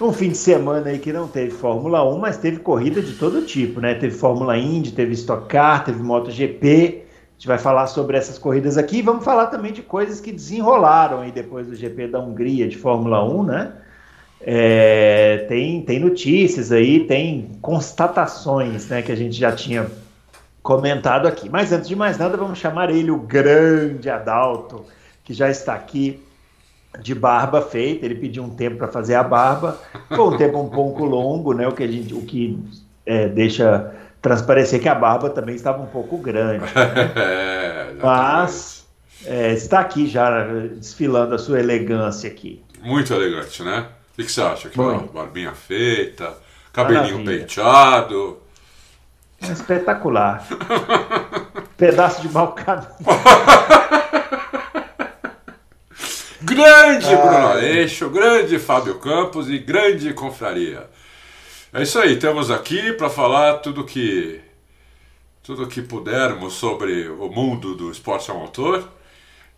Um fim de semana aí que não teve Fórmula 1, mas teve corrida de todo tipo, né? Teve Fórmula Indy, teve Stock Car, teve MotoGP. A gente vai falar sobre essas corridas aqui e vamos falar também de coisas que desenrolaram aí depois do GP da Hungria de Fórmula 1, né? É, tem, tem notícias aí, tem constatações né, que a gente já tinha comentado aqui. Mas antes de mais nada, vamos chamar ele, o grande Adalto, que já está aqui de barba feita. Ele pediu um tempo para fazer a barba, foi um tempo um pouco longo, né, o que, a gente, o que é, deixa transparecer que a barba também estava um pouco grande. Né? É, Mas é, está aqui já desfilando a sua elegância aqui. Muito elegante, né? O que, você acha? Que uma barbinha feita, cabelinho Maravilha. penteado. É espetacular. Pedaço de mau caminho. grande Bruno Aleixo, grande Fábio Campos e grande confraria. É isso aí, temos aqui para falar tudo que tudo que pudermos sobre o mundo do esporte a motor.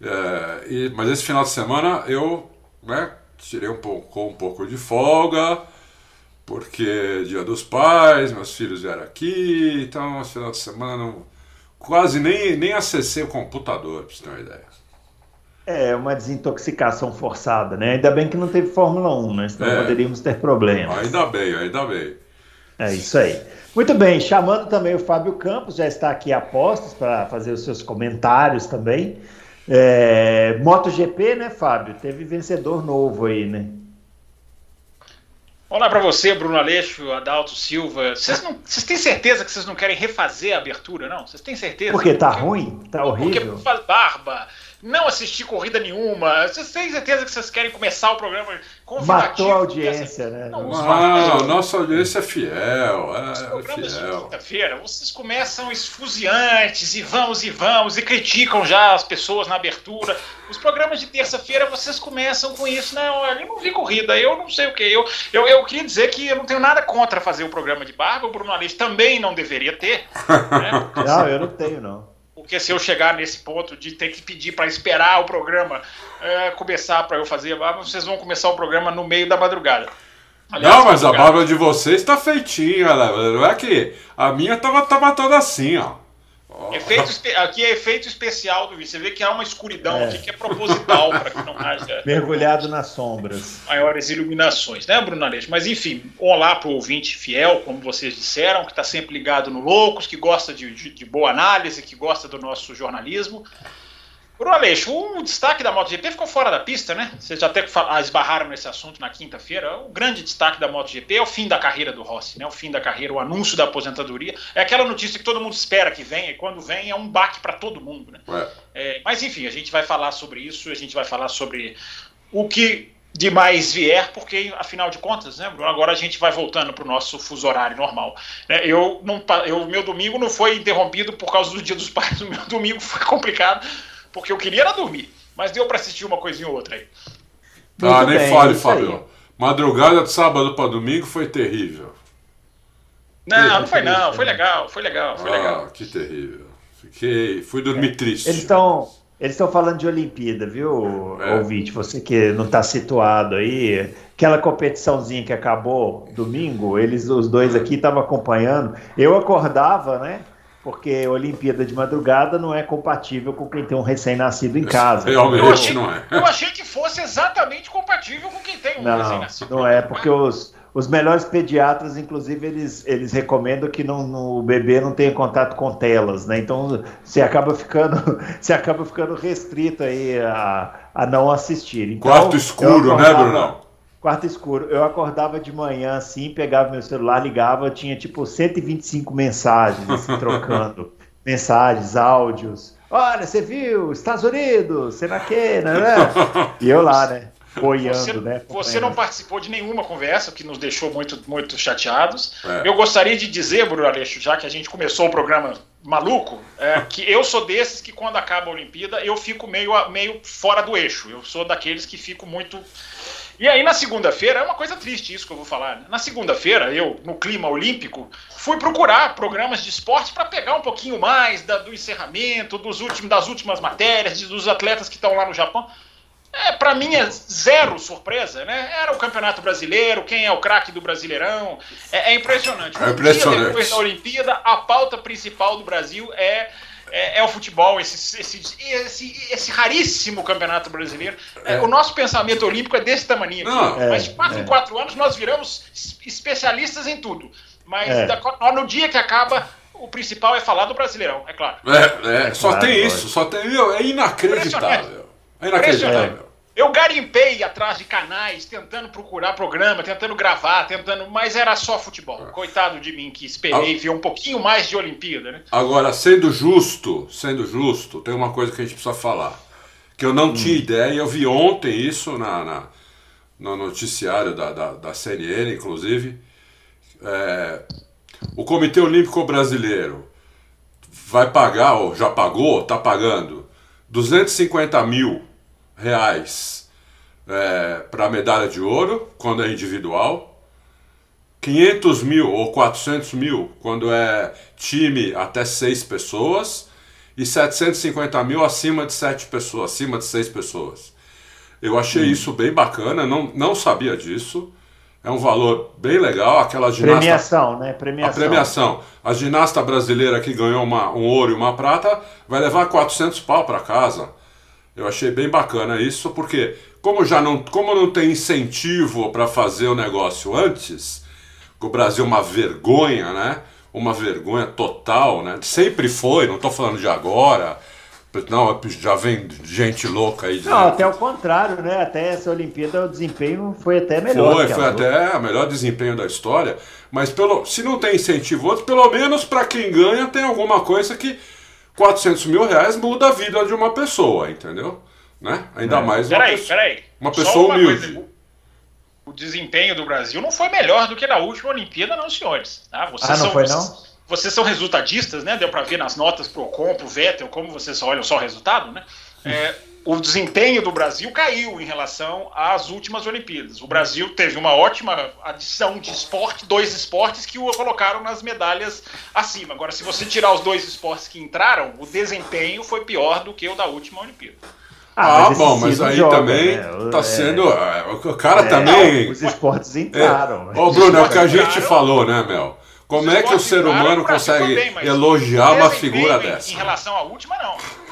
É, e, mas esse final de semana eu né, tirei um pouco, um pouco de folga, porque dia dos pais, meus filhos vieram aqui, então esse final de semana não, quase nem, nem acessei o computador, para você ter uma ideia. É, uma desintoxicação forçada, né? Ainda bem que não teve Fórmula 1, né? Senão é. poderíamos ter problemas. Ainda bem, ainda bem. É isso aí. Muito bem, chamando também o Fábio Campos, já está aqui a postos para fazer os seus comentários também. É, MotoGP, né, Fábio? Teve vencedor novo aí, né? Olá para você, Bruno Aleixo, Adalto Silva. Vocês, não, vocês têm certeza que vocês não querem refazer a abertura, não? Vocês têm certeza? Porque tá porque, ruim? Tá horrível? Porque faz barba, não assisti corrida nenhuma. Vocês têm certeza que vocês querem começar o programa Matou a audiência, né? Não, não nossa audiência é fiel. É, Os programas fiel. de quinta-feira, vocês começam esfuziantes e vamos e vamos e criticam já as pessoas na abertura. Os programas de terça-feira vocês começam com isso, né? Olha, eu não vi corrida, eu não sei o que. Eu, eu, eu queria dizer que eu não tenho nada contra fazer o programa de barba, o Bruno Aleixo também não deveria ter. Né? não, eu não tenho, não porque se eu chegar nesse ponto de ter que pedir para esperar o programa é, começar para eu fazer a barba, vocês vão começar o programa no meio da madrugada. Aliás, não, mas madrugada. a barba de vocês está feitinha, né? não é que a minha tava, tava toda assim, ó. Efeito, aqui é efeito especial do vídeo. Você vê que há uma escuridão é. aqui que é proposital para que não haja. Mergulhado nas sombras. Maiores iluminações, né, Bruno Aleixo? Mas enfim, olá para o ouvinte fiel, como vocês disseram, que está sempre ligado no Loucos, que gosta de, de, de boa análise, que gosta do nosso jornalismo. Bruno Aleixo, o destaque da MotoGP ficou fora da pista, né? Vocês já até ah, esbarraram nesse assunto na quinta-feira. O grande destaque da MotoGP é o fim da carreira do Rossi, né? O fim da carreira, o anúncio da aposentadoria. É aquela notícia que todo mundo espera que venha, e quando vem é um baque para todo mundo, né? É. É, mas enfim, a gente vai falar sobre isso, a gente vai falar sobre o que de mais vier, porque afinal de contas, né, Bruno, agora a gente vai voltando para o nosso fuso horário normal. Né? Eu não, eu, meu domingo não foi interrompido por causa do Dia dos Pais, o meu domingo foi complicado porque eu queria era dormir. Mas deu para assistir uma coisinha ou outra aí. ah, nem bem, fale, Fábio. Madrugada de sábado para domingo foi terrível. Não, terrível. não foi não. Foi legal, foi legal, foi ah, legal. que terrível. Fiquei, fui dormir é. triste. Eles estão eles estão falando de Olimpíada, viu, é. ouvinte? Você que não está situado aí, aquela competiçãozinha que acabou domingo, eles, os dois aqui, estavam acompanhando. Eu acordava, né? Porque Olimpíada de madrugada não é compatível com quem tem um recém-nascido em casa. Realmente eu achei, não é. Eu achei que fosse exatamente compatível com quem tem um recém-nascido. Não é, porque os, os melhores pediatras, inclusive, eles, eles recomendam que não, no, o bebê não tenha contato com telas, né? Então você acaba ficando, você acaba ficando restrito aí a, a não assistir. Então, Quarto escuro, né, Bruno? Quarto escuro. Eu acordava de manhã assim, pegava meu celular, ligava, tinha tipo 125 mensagens assim, trocando. mensagens, áudios. Olha, você viu? Estados Unidos, lá que, né? E eu lá, né? boiando, você, né? Você não participou de nenhuma conversa, que nos deixou muito, muito chateados. É. Eu gostaria de dizer, Bruno Aleixo, já que a gente começou o programa maluco, é, que eu sou desses que quando acaba a Olimpíada eu fico meio, meio fora do eixo. Eu sou daqueles que fico muito. E aí na segunda-feira, é uma coisa triste isso que eu vou falar. Né? Na segunda-feira, eu, no clima olímpico, fui procurar programas de esporte para pegar um pouquinho mais da, do encerramento, dos últimos, das últimas matérias, dos atletas que estão lá no Japão. É, para mim é zero surpresa, né? Era o Campeonato Brasileiro, quem é o craque do Brasileirão. É, é impressionante. É impressionante. Um depois da Olimpíada, a pauta principal do Brasil é é, é, o futebol, esse, esse, esse, esse, raríssimo campeonato brasileiro. É. O nosso pensamento olímpico é desse tamanho. Não, mas de quatro é. em quatro anos nós viramos especialistas em tudo. Mas é. da, no dia que acaba, o principal é falar do Brasileirão, é claro. É, só claro, tem isso, só tem. É inacreditável. É inacreditável. Eu garimpei atrás de canais, tentando procurar programa, tentando gravar, tentando, mas era só futebol. Coitado de mim que esperei ver um pouquinho mais de Olimpíada, né? Agora, sendo justo, sendo justo, tem uma coisa que a gente precisa falar. Que eu não hum. tinha ideia, eu vi ontem isso na, na no noticiário da, da, da CNN, inclusive. É, o Comitê Olímpico Brasileiro vai pagar, ou já pagou, está pagando, 250 mil reais é, para a medalha de ouro, quando é individual, 500 mil ou 400 mil quando é time até seis pessoas e 750 mil acima de sete pessoas, acima de seis pessoas. Eu achei hum. isso bem bacana, não, não sabia disso. É um valor bem legal. Aquela ginasta. Premiação, né? Premiação. A premiação. A ginasta brasileira que ganhou uma, um ouro e uma prata vai levar 400 pau para casa. Eu achei bem bacana isso, porque como já não, como não tem incentivo para fazer o negócio antes, o Brasil é uma vergonha, né? Uma vergonha total, né? Sempre foi, não estou falando de agora. Não, já vem gente louca aí. Não, até o contrário, né? Até essa Olimpíada o desempenho foi até melhor. Foi, foi até o melhor desempenho da história. Mas pelo, se não tem incentivo outro, pelo menos para quem ganha tem alguma coisa que 400 mil reais muda a vida de uma pessoa, entendeu? Né? Ainda é. mais uma, peraí, pessoa, peraí. uma pessoa uma humilde. Coisa, o desempenho do Brasil não foi melhor do que na última Olimpíada, não, senhores. Tá? Vocês ah, não são, foi, não? Vocês, vocês são resultadistas, né? Deu para ver nas notas pro Ocon, pro Vettel, como vocês olham só o resultado, né? É, o desempenho do Brasil caiu em relação às últimas Olimpíadas. O Brasil teve uma ótima adição de esporte, dois esportes que o colocaram nas medalhas acima. Agora, se você tirar os dois esportes que entraram, o desempenho foi pior do que o da última Olimpíada. Ah, ah bom, mas aí joga, também né? tá é, sendo. É, o cara é, também. Os esportes entraram. É. Ô, Bruno, é o que a gente falou, né, Mel? Como é que o ser humano consegue também, elogiar uma figura dessa? Em relação à última, não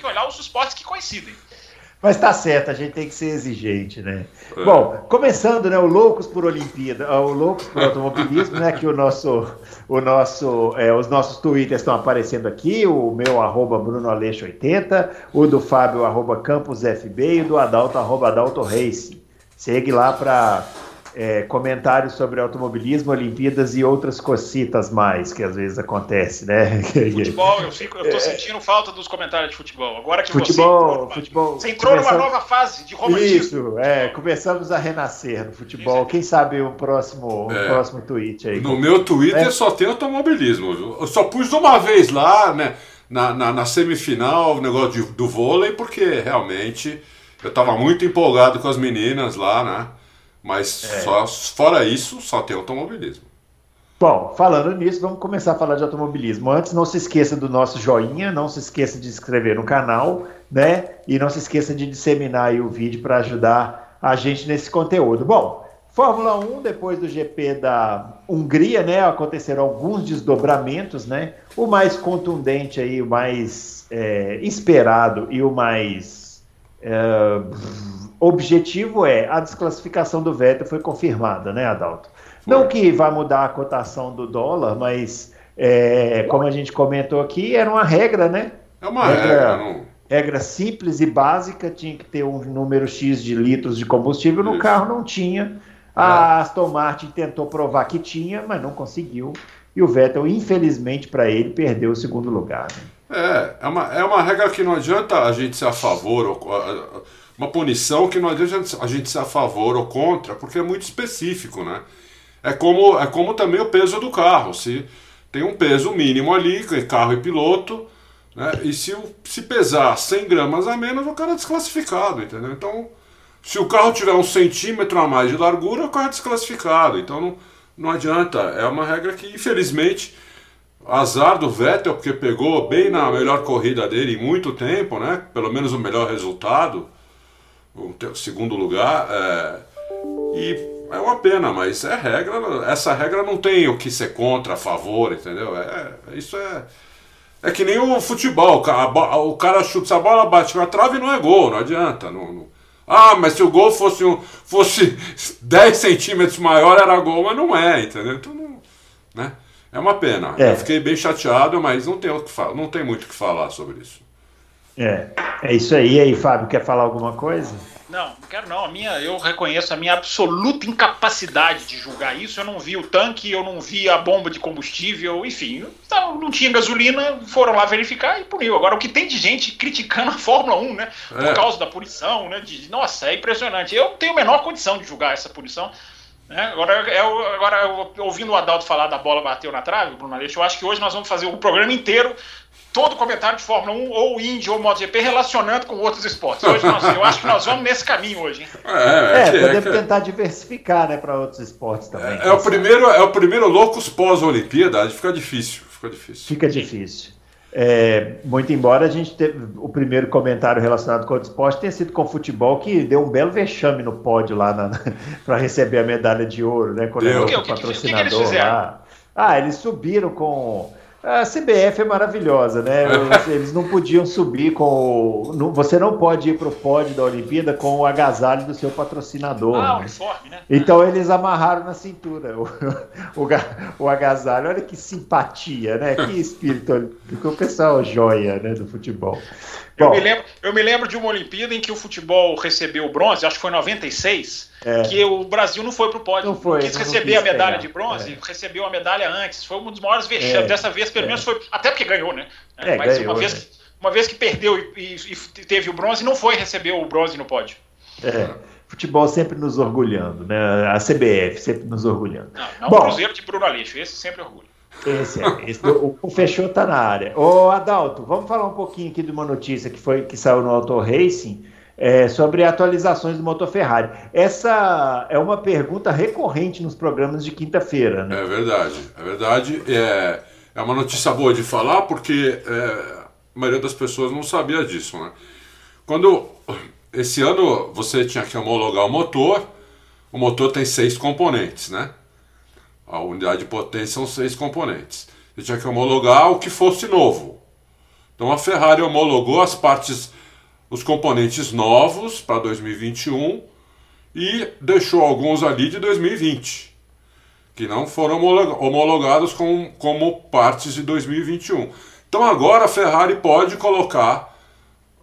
que olhar os esportes que coincidem. Mas tá certo, a gente tem que ser exigente, né? É. Bom, começando, né, o Loucos por Olimpíada, ah, o Loucos por Automobilismo, né, que o nosso, o nosso, é, os nossos twitters estão aparecendo aqui, o meu arroba Bruno Aleixo 80, o do Fábio arroba Campos FB e o do Adalto arroba Adalto Race. Segue lá para é, comentários sobre automobilismo, Olimpíadas e outras cocitas mais que às vezes acontece, né? Futebol, eu, fico, eu tô sentindo falta dos comentários de futebol. Agora que futebol, você entrou, futebol, você entrou numa nova fase de romantismo. Isso, é, começamos a renascer no futebol. Quem sabe um próximo, um é, próximo tweet aí. No meu Twitter é. só tem automobilismo. Eu só pus uma vez lá, né? Na, na, na semifinal, o negócio de, do vôlei, porque realmente eu estava muito empolgado com as meninas lá, né? Mas é. só, fora isso, só tem automobilismo. Bom, falando nisso, vamos começar a falar de automobilismo. Antes, não se esqueça do nosso joinha, não se esqueça de se inscrever no canal, né? E não se esqueça de disseminar o vídeo para ajudar a gente nesse conteúdo. Bom, Fórmula 1, depois do GP da Hungria, né? Aconteceram alguns desdobramentos, né? O mais contundente aí, o mais é, esperado e o mais. É, objetivo é a desclassificação do Vettel foi confirmada, né, Adalto? Foi. Não que vá mudar a cotação do dólar, mas é, como a gente comentou aqui, era uma regra, né? É uma regra. regra, não... regra simples e básica, tinha que ter um número X de litros de combustível, no Isso. carro não tinha. A é. Aston Martin tentou provar que tinha, mas não conseguiu. E o Vettel, infelizmente para ele, perdeu o segundo lugar. Né? É, é uma, é uma regra que não adianta a gente ser a favor ou uma punição que não adianta a gente ser a favor ou contra, porque é muito específico, né? É como, é como também o peso do carro. Se tem um peso mínimo ali, carro e piloto, né? E se, se pesar 100 gramas a menos, o cara é desclassificado, entendeu? Então, se o carro tiver um centímetro a mais de largura, o carro é desclassificado. Então não, não adianta. É uma regra que, infelizmente, azar do Vettel, porque pegou bem na melhor corrida dele em muito tempo, né? Pelo menos o melhor resultado, o segundo lugar. É, e é uma pena, mas é regra. Essa regra não tem o que ser contra, a favor, entendeu? É, isso é. É que nem o futebol. O cara chuta, se a bola bate na trave não é gol, não adianta. Não, não. Ah, mas se o gol fosse, um, fosse 10 centímetros maior era gol, mas não é, entendeu? Então não. Né? É uma pena. É. Eu fiquei bem chateado, mas não tem, o que não tem muito o que falar sobre isso. É, é isso aí. E aí, Fábio, quer falar alguma coisa? Não, não quero não. A minha, eu reconheço a minha absoluta incapacidade de julgar isso. Eu não vi o tanque, eu não vi a bomba de combustível, enfim, não, não tinha gasolina, foram lá verificar e puniu. Agora, o que tem de gente criticando a Fórmula 1, né? Por é. causa da punição, né? De, nossa, é impressionante. Eu tenho a menor condição de julgar essa punição. Né? Agora, eu, agora eu, ouvindo o Adalto falar da bola bateu na trave, Bruno Aleixo, eu acho que hoje nós vamos fazer o programa inteiro todo comentário de Fórmula 1 ou Indy ou MotoGP relacionando com outros esportes. Hoje nós, eu acho que nós vamos nesse caminho hoje, hein? É, é, é podemos é, tentar diversificar, né, para outros esportes também. É, é, o primeiro, é o primeiro loucos pós-Olimpíada, fica difícil, fica difícil. Fica difícil. É, muito embora a gente teve o primeiro comentário relacionado com o esporte tenha sido com o futebol, que deu um belo vexame no pódio lá para receber a medalha de ouro, né? Quando o, o patrocinador que, que, que lá. Ah, eles subiram com a CBF é maravilhosa, né? Eles não podiam subir com. Você não pode ir para o pódio da Olimpíada com o agasalho do seu patrocinador. Ah, né? o uniforme, né? Então eles amarraram na cintura o, o, o, agasalho. Olha que simpatia, né? Que espírito olímpico. O pessoal joia né, do futebol. Eu, Bom, me lembro, eu me lembro de uma Olimpíada em que o futebol recebeu o bronze, acho que foi em 96, é. que o Brasil não foi para o pódio. Não foi, quis não receber quis a medalha pegar. de bronze, é. recebeu a medalha antes. Foi um dos maiores vexames. É. Dessa vez, pelo é. menos, foi. Até porque ganhou, né? É, Mas ganhou, uma, vez, né? uma vez que perdeu e, e, e, teve o bronze, não foi receber o bronze no pódio. É. Futebol sempre nos orgulhando, né? A CBF sempre nos orgulhando. Não, não Bom, o Cruzeiro de Bruno Aleixo, esse sempre orgulho. Esse é, esse, o, o fechou tá na área. Ô Adalto, vamos falar um pouquinho aqui de uma notícia que foi que saiu no Auto Racing é, sobre atualizações do motor Ferrari. Essa é uma pergunta recorrente nos programas de quinta-feira, né? É verdade, é verdade. É, é uma notícia boa de falar porque é, a maioria das pessoas não sabia disso, né? Quando esse ano você tinha que homologar o motor, o motor tem seis componentes, né? A unidade de potência são seis componentes. Você tinha que homologar o que fosse novo. Então a Ferrari homologou as partes, os componentes novos para 2021 e deixou alguns ali de 2020, que não foram homologados como, como partes de 2021. Então agora a Ferrari pode colocar,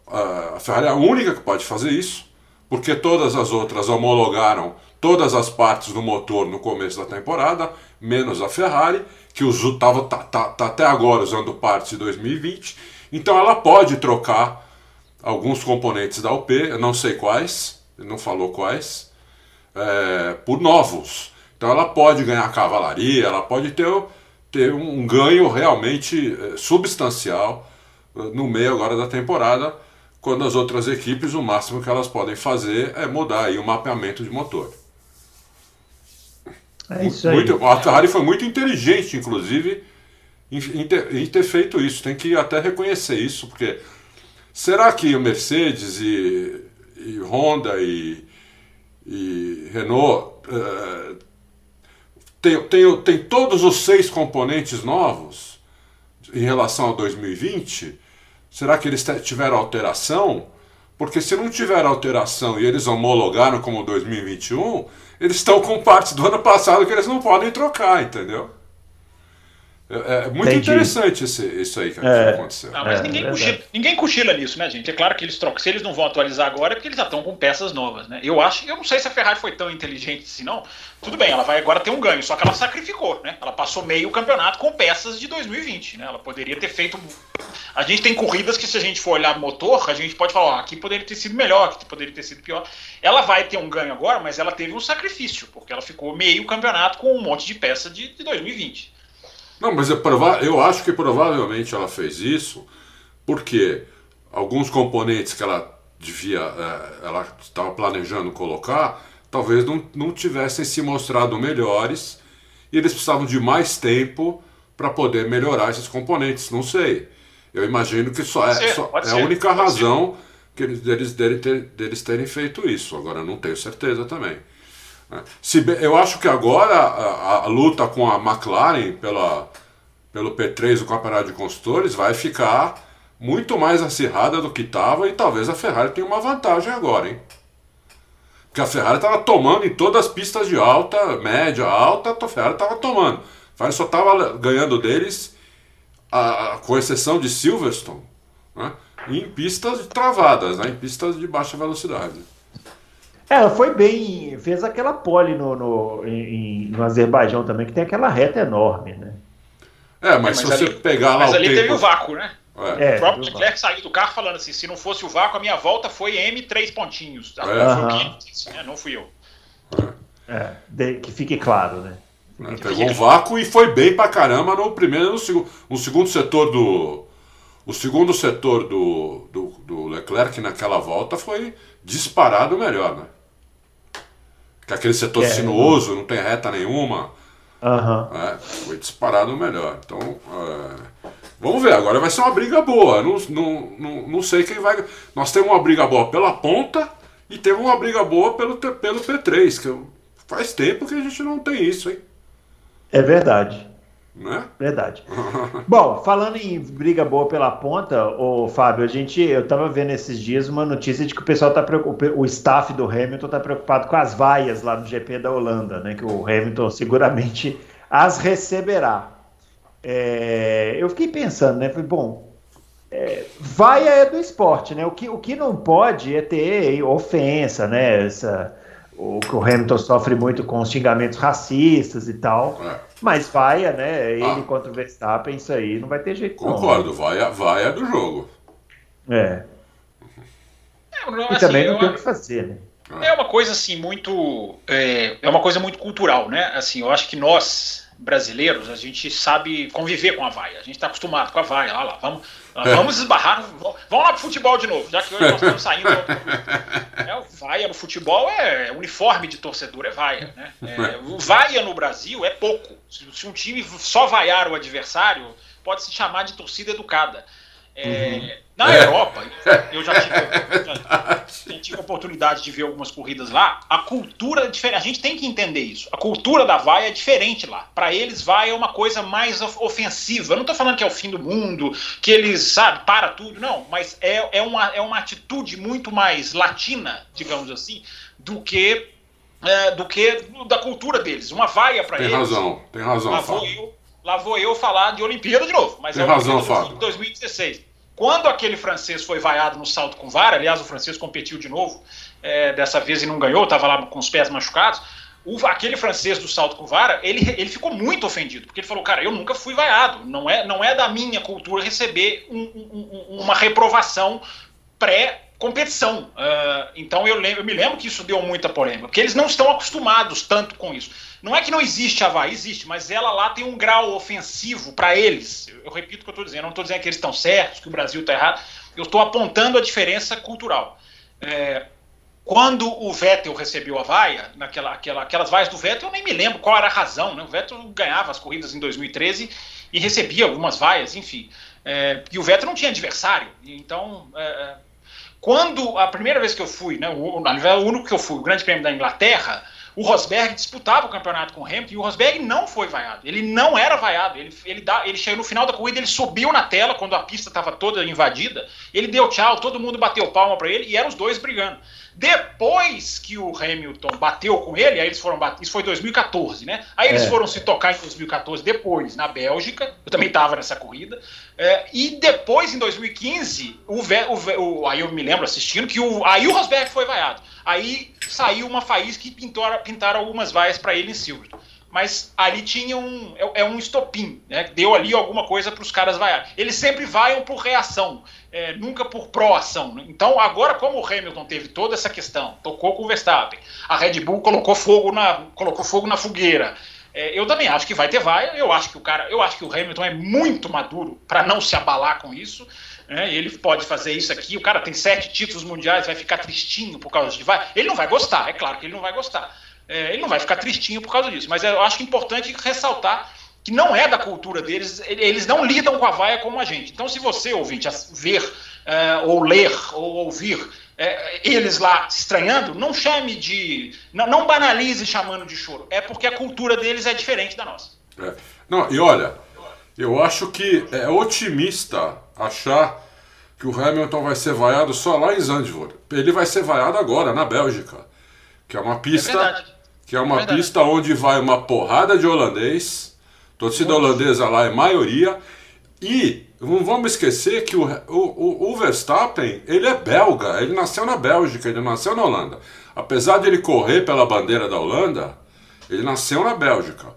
a Ferrari é a única que pode fazer isso, porque todas as outras homologaram todas as partes do motor no começo da temporada, menos a Ferrari, que estava tá, tá, tá até agora usando partes de 2020. Então ela pode trocar alguns componentes da UP, eu não sei quais, não falou quais, é, por novos. Então ela pode ganhar cavalaria, ela pode ter, ter um ganho realmente é, substancial é, no meio agora da temporada, quando as outras equipes o máximo que elas podem fazer é mudar aí o mapeamento de motor. É isso aí. Muito, a Ferrari foi muito inteligente, inclusive, em ter, em ter, feito isso. Tem que até reconhecer isso, porque será que o Mercedes e, e Honda e, e Renault uh, tem, tem, tem todos os seis componentes novos em relação a 2020? Será que eles tiveram alteração? Porque se não tiver alteração e eles homologaram como 2021 eles estão com partes do ano passado que eles não podem trocar, entendeu? É, é muito Entendi. interessante esse, isso aí que é, aconteceu. Não, mas é, ninguém, cochila, ninguém, cochila, nisso, né, gente? É claro que eles trocam. Se eles não vão atualizar agora, é porque eles já estão com peças novas, né? Eu acho, eu não sei se a Ferrari foi tão inteligente assim, não. Tudo bem, ela vai agora ter um ganho, só que ela sacrificou, né? Ela passou meio campeonato com peças de 2020, né? Ela poderia ter feito A gente tem corridas que, se a gente for olhar motor, a gente pode falar, ó, aqui poderia ter sido melhor, aqui poderia ter sido pior. Ela vai ter um ganho agora, mas ela teve um sacrifício, porque ela ficou meio campeonato com um monte de peça de, de 2020. Não, mas eu, prova eu acho que provavelmente ela fez isso porque alguns componentes que ela devia, é, ela estava planejando colocar, talvez não, não tivessem se mostrado melhores e eles precisavam de mais tempo para poder melhorar esses componentes. Não sei. Eu imagino que só é, ser, só é ser, a única razão que eles, deles, deles, deles terem feito isso. Agora, não tenho certeza também. Né? Se, eu acho que agora a, a, luta com a McLaren pela, pelo P3 do Campeonato de Construtores vai ficar muito mais acirrada do que estava e talvez a Ferrari tenha uma vantagem agora, hein? Porque a Ferrari estava tomando em todas as pistas de alta, média, alta, a Ferrari estava tomando. A Ferrari só estava ganhando deles, a, com exceção de Silverstone, né? em pistas travadas, né? em pistas de baixa velocidade. É, ela foi bem, fez aquela pole no, no, em, no Azerbaijão também, que tem aquela reta enorme, né? É, mas, é, mas se ali, você pegar lá mas o ali tempo... teve o vácuo, né? É, o próprio Leclerc saiu do carro falando assim: se não fosse o vácuo, a minha volta foi M três pontinhos. É. Uhum. Disse, né? Não fui eu. É, de, que fique claro, né? É, pegou um vácuo e foi bem pra caramba no primeiro e no segundo. No segundo setor do. O segundo setor do, do, do Leclerc naquela volta foi disparado melhor, né? Que aquele setor é, sinuoso, não tem reta nenhuma. Uhum. Foi disparado melhor. Então, é, vamos ver. Agora vai ser uma briga boa. Não, não, não, não sei quem vai. Nós temos uma briga boa pela ponta e temos uma briga boa pelo, pelo P3, que faz tempo que a gente não tem isso, hein? É verdade. Né? Verdade. Bom, falando em briga boa pela ponta, o Fábio, a gente, eu tava vendo esses dias uma notícia de que o pessoal tá preocupado, o staff do Hamilton tá preocupado com as vaias lá no GP da Holanda, né? Que o Hamilton seguramente as receberá. É, eu fiquei pensando, né? Falei, bom, é, vaia é do esporte, né? O que, o que não pode é ter ofensa, né? Essa, o que o Hamilton sofre muito com os xingamentos racistas e tal. É. Mas vaia, né? Ele Ah. contra o Verstappen, isso aí não vai ter jeito. não. Concordo, vai, vai é do jogo. É. É, não, E assim, também não eu- tem o que fazer, né? É uma coisa assim muito é, é uma coisa muito cultural, né? Assim, eu acho que nós brasileiros a gente sabe conviver com a vaia. A gente está acostumado com a vaia. Lá, lá, vamos, vamos esbarrar. Vamos vamos lá pro futebol de novo, já que hoje nós estamos saindo. É, vaia no futebol é uniforme de torcedor, é vaia, né? É, o vaia no Brasil é pouco. Se, um time só vaiar o adversário, pode se chamar de torcida educada. É, Na É. Europa, eu já tive, já- tive a oportunidade de ver algumas corridas lá. A cultura é diferente. A gente tem que entender isso. A cultura da vaia é diferente lá. Para eles, vaia é uma coisa mais of- ofensiva. Eu não tô falando que é o fim do mundo, que eles, sabe, para tudo. Não, mas é, é, uma, é uma atitude muito mais latina, digamos assim, do que, é, do que da cultura deles. Uma vaia para Tem eles. razão, tem razão, Lá vou, eu, lá vou eu falar de Olimpíada de novo, mas Tem é razão, Fábio. de 2016. Quando aquele francês foi vaiado no salto com vara, aliás, o francês competiu de novo, é, dessa vez e não ganhou, estava lá com os pés machucados. O, aquele francês do salto com vara, ele, ele ficou muito ofendido, porque ele falou, cara, eu nunca fui vaiado, não é, não é da minha cultura receber um- um- um- uma reprovação pré-competição. Ah, então eu, lembro, eu me lembro que isso deu muita polêmica, porque eles não estão acostumados tanto com isso. Não é que não existe a Havaí, existe, mas ela lá tem um grau ofensivo para eles. Eu, eu repito o que eu estou dizendo, eu não estou dizendo que eles estão certos, que o Brasil está errado, eu estou apontando a diferença cultural. É, quando o Vettel recebeu a vaia, naquela, aquela, aquelas vaias do Vettel, eu nem me lembro qual era a razão. Né? O Vettel ganhava as corridas em 2013 e recebia algumas vaias, enfim. É, e o Vettel não tinha adversário. Então, é, é, quando a primeira vez que eu fui, né, o, na o único que eu fui, o Grande Prêmio da Inglaterra, o Rosberg disputava o campeonato com o Hamilton e o Rosberg não foi vaiado. Ele não era vaiado. Ele, ele, dá, ele chegou no final da corrida, ele subiu na tela quando a pista estava toda invadida. Ele deu tchau, todo mundo bateu palma para ele e eram os dois brigando. Depois que o Hamilton bateu com ele, aí eles foram bater, isso foi 2014, né? Aí eles É. foram se tocar em 2014 depois, na Bélgica. Eu também estava nessa corrida. É, e depois, em 2015, o, o o- aí eu me lembro assistindo que o, aí o Rosberg foi vaiado. Aí saiu uma faísca que pintou, pintaram algumas vaias para ele em Silverstone. Mas ali tinha um. É, é um estopim, né? Deu ali alguma coisa para os caras vaiar. Eles sempre vaiam por reação, é, nunca por pró-ação. Né? Então, agora, como o Hamilton teve toda essa questão, tocou com o Verstappen, a Red Bull colocou fogo na, colocou fogo na fogueira. É, eu também acho que vai ter vaia. Eu acho que o cara, eu acho que o Hamilton é muito maduro para não se abalar com isso. Né? Ele pode fazer isso aqui. O cara tem sete títulos mundiais, vai ficar tristinho por causa de vaia. Ele não vai gostar, é claro que ele não vai gostar é, ele não vai ficar tristinho por causa disso. Mas eu acho importante ressaltar que não é da cultura deles, eles não lidam com a vaia como a gente. Então, se você, ouvinte, ver, é, ou ler, ou ouvir é, eles lá estranhando, não chame de. Não, não, banalize chamando de choro. É porque a cultura deles é diferente da nossa. É. Não, e olha, eu acho que é otimista achar que o Hamilton vai ser vaiado só lá em Zandvoort. Ele vai ser vaiado agora, na Bélgica, que é uma pista é que é uma Verdade. pista onde vai uma porrada de holandês, torcida holandesa lá é maioria, e não vamos esquecer que o, o, o, Verstappen, ele é belga, ele nasceu na Bélgica, ele nasceu na Holanda. Apesar de ele correr pela bandeira da Holanda, ele nasceu na Bélgica.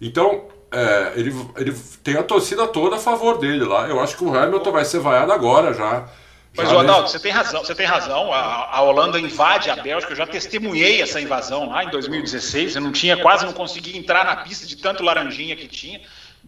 Então, é, ele, ele tem a torcida toda a favor dele lá. Eu acho que o Hamilton vai ser vaiado agora já. Mas, o Adalto, você tem razão, você tem razão. A, a, Holanda invade a Bélgica, eu já testemunhei essa invasão lá em 2016. Eu não tinha, quase não consegui entrar na pista de tanto laranjinha que tinha.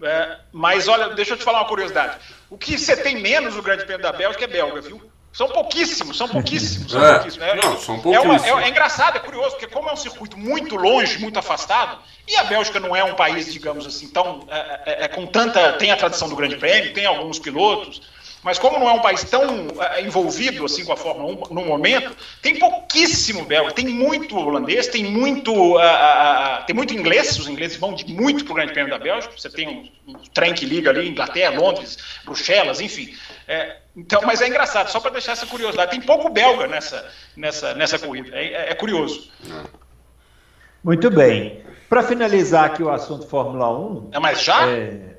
É, mas olha, deixa eu te falar uma curiosidade. O que você tem menos no Grande Prêmio da Bélgica é belga, viu? São pouquíssimos, são pouquíssimos. São é, pouquíssimos né? Não, são pouquíssimos. É, uma, é, é, engraçado, é curioso, porque como é um circuito muito longe, muito afastado, e a Bélgica não é um país, digamos assim, tão. É, é, é com tanta. tem a tradição do Grande Prêmio, tem alguns pilotos. Mas como não é um país tão uh, envolvido assim com a Fórmula 1 no momento, tem pouquíssimo belga, tem muito holandês, tem muito, uh, uh, tem muito inglês, os ingleses vão de muito para o Grande Prêmio da Bélgica, você tem um, um, trem que liga ali, Inglaterra, Londres, Bruxelas, enfim. É, então, mas é engraçado, só para deixar essa curiosidade, tem pouco belga nessa, nessa, nessa corrida, é, é, é curioso. Muito bem. Para finalizar aqui o assunto Fórmula 1. É, mas já? É...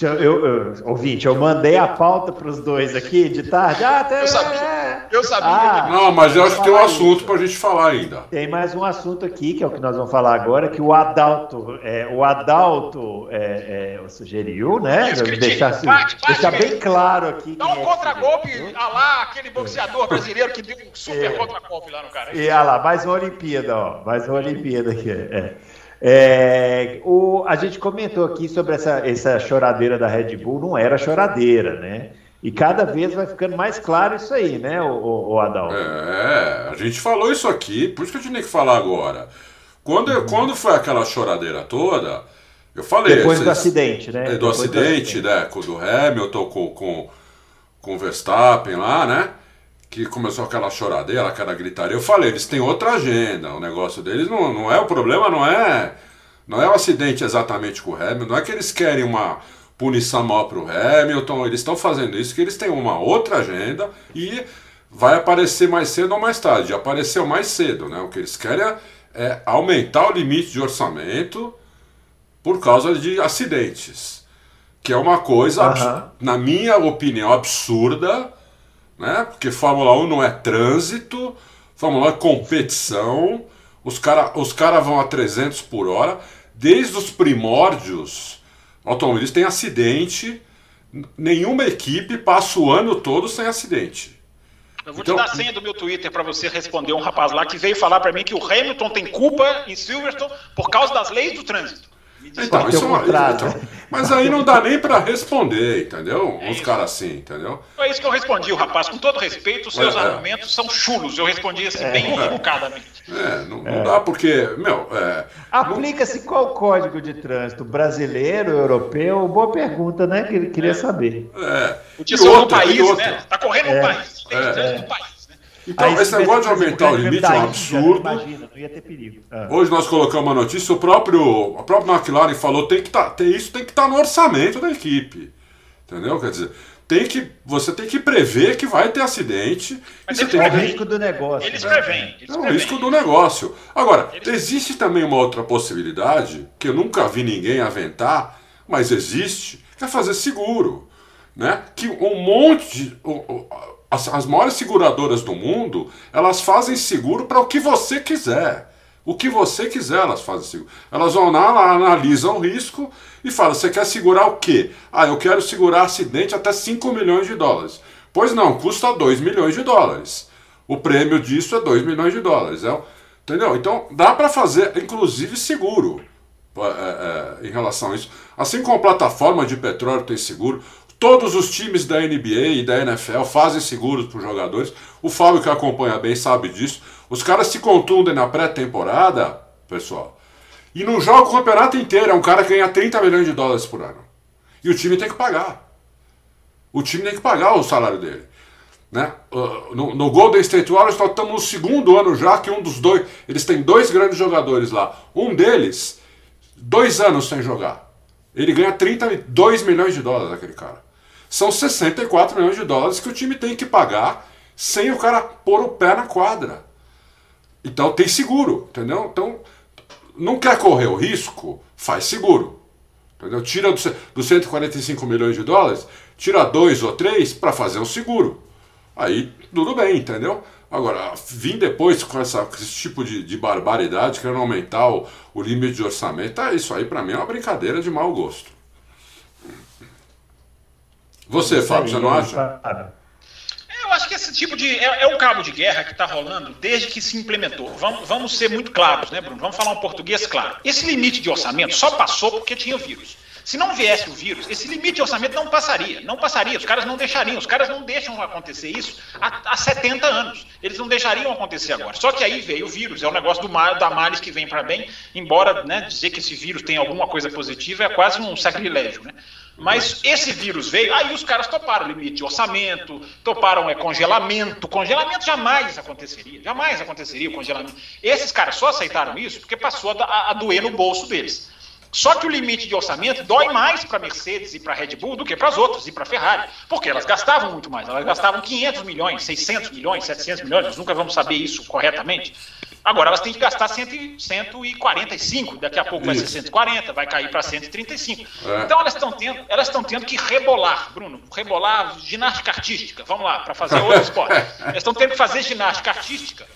Eu, eu, eu, ouvinte, eu mandei a pauta para os dois aqui de tarde. Ah, até, eu sabia. É. Eu sabia. Ah, não, mas eu acho que tem um assunto para a gente falar ainda. Tem mais um assunto aqui, que é o que nós vamos falar agora, que o Adalto, é, o Adalto é, é, sugeriu, né? Deixar, assim, bate, bate deixar bem claro aqui. Dá um é contra-golpe a lá, aquele boxeador brasileiro que deu um super é. contra-golpe lá no cara. E olha lá, mais uma Olimpíada, ó. Mais uma Olimpíada aqui. É. É, o, a gente comentou aqui sobre essa, essa choradeira da Red Bull, não era choradeira, né? E cada vez vai ficando mais claro isso aí, né, o, o? É, a gente falou isso aqui, por isso que eu tinha que falar agora. Quando, quando foi aquela choradeira toda, eu falei. Depois do acidente, né? É, do acidente, do acidente, né? Com o do Hamilton, com, com, com o Verstappen lá, né? Que começou aquela choradeira, aquela gritaria. Eu falei, eles têm outra agenda. O negócio deles não, não é o problema, não é não é o acidente exatamente com o Hamilton, não é que eles querem uma punição maior para o Hamilton, eles estão fazendo isso que eles têm uma outra agenda e vai aparecer mais cedo ou mais tarde. Apareceu mais cedo, né? O que eles querem é, é aumentar o limite de orçamento por causa de acidentes, que é uma coisa, uhum. na minha opinião, absurda né? Porque Fórmula 1 não é trânsito, Fórmula 1 é competição, os caras os cara vão a 300 por hora, desde os primórdios, automobilistas tem acidente, nenhuma equipe passa o ano todo sem acidente. Eu vou então, te dar a senha do meu Twitter para você responder um rapaz lá que veio falar para mim que o Hamilton tem culpa em Silverstone por causa das leis do trânsito. Então, isso é uma, então, mas aí não dá nem para responder, entendeu? É Uns caras assim, entendeu? É isso que eu respondi, o rapaz. Com todo respeito, os seus é, argumentos são chulos. Eu respondi assim, é. bem educadamente. É, não, não dá porque, meu. É, Aplica-se não... qual código de trânsito? Brasileiro, europeu? Boa pergunta, né? Queria é. saber. É. O título do país, né? Tá correndo no país. Tem trânsito do país. Então, Aí, esse negócio de aumentar o limite é um absurdo. Imagina, não ia ter perigo. Ah. Hoje nós colocamos uma notícia, o próprio, a própria McLaren falou tem que tá, tem, isso tem que estar tá no orçamento da equipe. Entendeu? Quer dizer, tem que, você tem que prever que vai ter acidente. Mas você tem é o risco do negócio. Eles preveem. é o risco do negócio. Agora, eles... existe também uma outra possibilidade, que eu nunca vi ninguém aventar, mas existe, que é fazer seguro. Né? Que um monte de as, as maiores seguradoras do mundo, elas fazem seguro para o que você quiser. O que você quiser, elas fazem seguro. Elas vão lá, analisam o risco e falam: você quer segurar o quê? Ah, eu quero segurar acidente até 5 milhões de dólares. Pois não, custa 2 milhões de dólares. O prêmio disso é 2 milhões de dólares. É, entendeu? Então dá para fazer, inclusive, seguro é, é, em relação a isso. Assim como a plataforma de petróleo tem seguro, todos os times da NBA e da NFL fazem seguros para os jogadores. O Fábio que acompanha bem sabe disso. Os caras se contundem na pré-temporada, pessoal, e não joga o campeonato inteiro. É um cara que ganha 30 milhões de dólares por ano. E o time tem que pagar. O time tem que pagar o salário dele. Né? Uh, no, no, Golden State Warriors nós estamos no segundo ano já que um dos dois. Eles têm dois grandes jogadores lá. Um deles, dois anos sem jogar. Ele ganha 32 milhões de dólares, aquele cara. São 64 milhões de dólares que o time tem que pagar sem o cara pôr o pé na quadra. Então tem seguro, entendeu? Então, não quer correr o risco? Faz seguro. Entendeu? Tira dos do 145 milhões de dólares, tira dois ou três para fazer um seguro. Aí tudo bem, entendeu? Agora, vim depois com, essa, com esse tipo de, de barbaridade, querendo aumentar o, o limite de orçamento, ah, isso aí para mim é uma brincadeira de mau gosto. Você, Fábio, você não acha? Eu acho que esse tipo de. É, é um cabo de guerra que está rolando desde que se implementou. Vamos, vamos ser muito claros, né, Bruno? Vamos falar um português claro. Esse limite de orçamento só passou porque tinha vírus. Se não viesse o vírus, esse limite de orçamento não passaria. Não passaria, os caras não deixariam. Os caras não deixam acontecer isso há, há 70 anos. Eles não deixariam acontecer agora. Só que aí veio o vírus. É um negócio do mal, da males que vem para bem. Embora né, dizer que esse vírus tem alguma coisa positiva é quase um sacrilégio. Né? Mas esse vírus veio, aí os caras toparam limite de orçamento, toparam é, congelamento. Congelamento jamais aconteceria, jamais aconteceria o congelamento. Esses caras só aceitaram isso porque passou a, a doer no bolso deles. Só que o limite de orçamento dói mais para Mercedes e para Red Bull do que para as outras e para Ferrari, porque elas gastavam muito mais. Elas gastavam 500 milhões, 600 milhões, 700 milhões, nós nunca vamos saber isso corretamente. Agora elas têm que gastar 100, 145, daqui a pouco vai ser 140, vai cair para 135. É. Então elas estão tendo, elas estão tendo que rebolar, Bruno, rebolar ginástica artística. Vamos lá, para fazer outro esporte. Elas estão tendo que fazer ginástica artística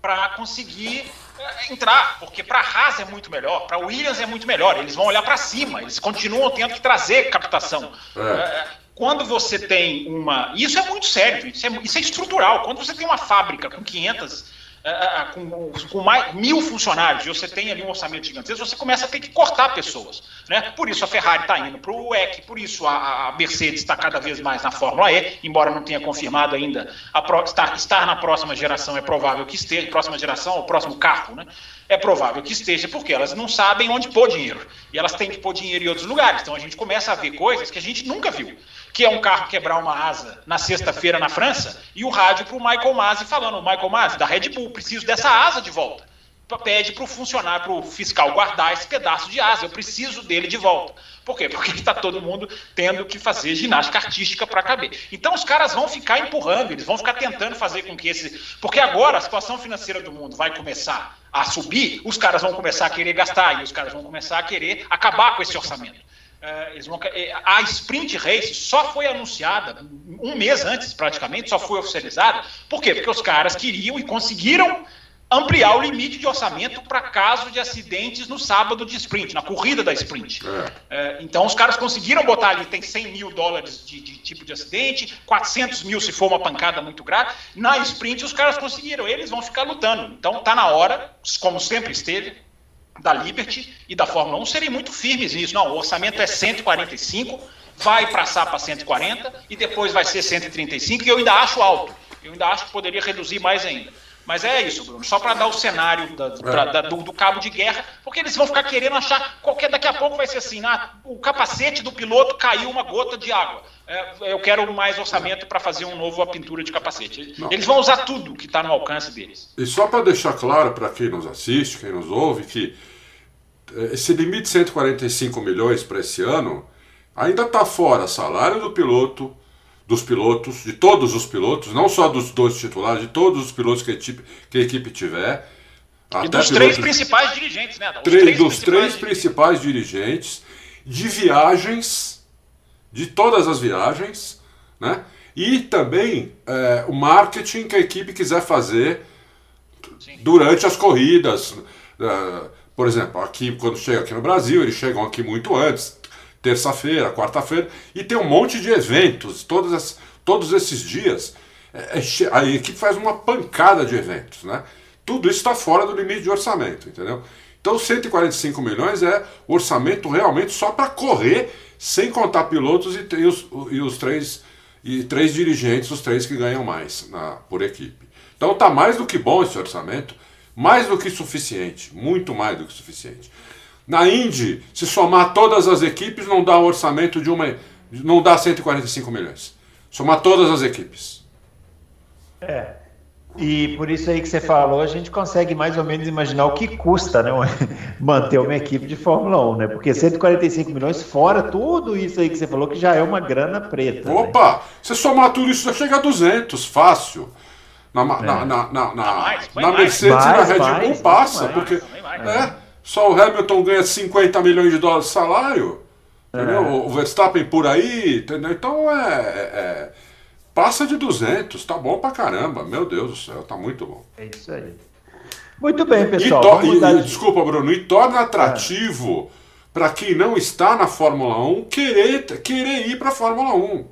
para conseguir é, entrar, porque para a Haas é muito melhor, para Williams é muito melhor. Eles vão olhar para cima, eles continuam tendo que trazer captação. É. é. Quando você tem uma. Isso é muito sério, isso é, isso é estrutural. Quando você tem uma fábrica com 500 é, é, com, com mais, mil funcionários e você tem ali um orçamento gigantesco, você começa a ter que cortar pessoas. Né? Por isso a Ferrari está indo para o WEC, por isso a, a Mercedes está cada vez mais na Fórmula E, embora não tenha confirmado ainda, pro, estar, estar na próxima geração é provável que esteja, próxima geração, o próximo carro, né? é provável que esteja, porque elas não sabem onde pôr dinheiro. E elas têm que pôr dinheiro em outros lugares. Então a gente começa a ver coisas que a gente nunca viu que é um carro quebrar uma asa na sexta-feira na França, e o rádio para o Michael Masi falando, Michael Masi, da Red Bull, preciso dessa asa de volta. Pede para o funcionário, para o fiscal guardar esse pedaço de asa, eu preciso dele de volta. Por quê? Porque está todo mundo tendo que fazer ginástica artística para caber. Então os caras vão ficar empurrando, eles vão ficar tentando fazer com que esse. Porque agora a situação financeira do mundo vai começar a subir, os caras vão começar a querer gastar e os caras vão começar a querer acabar com esse orçamento. Vão, é, a Sprint Race só foi anunciada um mês antes, praticamente, só foi oficializada. Por quê? Porque os caras queriam e conseguiram ampliar o limite de orçamento para caso de acidentes no sábado de sprint, na corrida da sprint. É. É, então os caras conseguiram botar ali, tem 100 mil dólares de, de, tipo de acidente, 400 mil se for uma pancada muito grave. Na sprint os caras conseguiram, eles vão ficar lutando. Então tá na hora, como sempre esteve, da Liberty e da Fórmula 1 serem muito firmes nisso. Não, o orçamento é 145, vai passar para 140 e depois vai ser 135, e eu ainda acho alto. Eu ainda acho que poderia reduzir mais ainda. Mas é isso, Bruno, só para dar o cenário da, pra, da, do, do, cabo de guerra, porque eles vão ficar querendo achar, qualquer daqui a pouco vai ser assim, ah, o capacete do piloto caiu uma gota de água. É, eu quero mais orçamento para fazer um novo a pintura de capacete. Não. Eles vão usar tudo que está no alcance deles. E só para deixar claro para quem nos assiste, quem nos ouve, que é, esse limite de 145 milhões para esse ano ainda está fora salário do piloto, dos pilotos, de todos os pilotos, não só dos dois titulares, de todos os pilotos que a equipe, que a equipe tiver. E dos três principais dirigentes, né? Três, três dos principais três principais dirigentes, de viagens, de todas as viagens, né? E também é, o marketing que a equipe quiser fazer durante as corridas. Uh, por exemplo, aqui quando chega aqui no Brasil, eles chegam aqui muito antes, terça-feira, quarta-feira, e tem um monte de eventos, todas as, todos esses dias. É, é, a equipe faz uma pancada de eventos, né? Tudo isso está fora do limite de orçamento, entendeu? Então 145 milhões é orçamento realmente só para correr, sem contar pilotos e, e, os, e os três e três dirigentes, os três que ganham mais na, por equipe. Então tá mais do que bom esse orçamento, mais do que suficiente, muito mais do que suficiente. Na Indy, se somar todas as equipes, não dá um orçamento de uma. não dá 145 milhões. Somar todas as equipes. É. E por isso aí que você falou, a gente consegue mais ou menos imaginar o que custa né, manter uma equipe de Fórmula 1, né? Porque 145 milhões, fora tudo isso aí que você falou, que já é uma grana preta. Né? Opa! Né? Você somar tudo isso, já chega a 200, fácil. Na, é. na, na, na, na, na Mercedes mais, e na Red Bull mais, passa, mais, porque é, só o Hamilton ganha 50 milhões de dólares de salário. Entendeu? É. O Verstappen por aí, entendeu? Então é, é Passa de 200, tá bom pra caramba. Meu Deus do céu, tá muito bom. É isso aí. Muito bem, pessoal. E, e, desculpa, Bruno, e torna atrativo é. para quem não está na Fórmula 1 querer, querer ir para a Fórmula 1.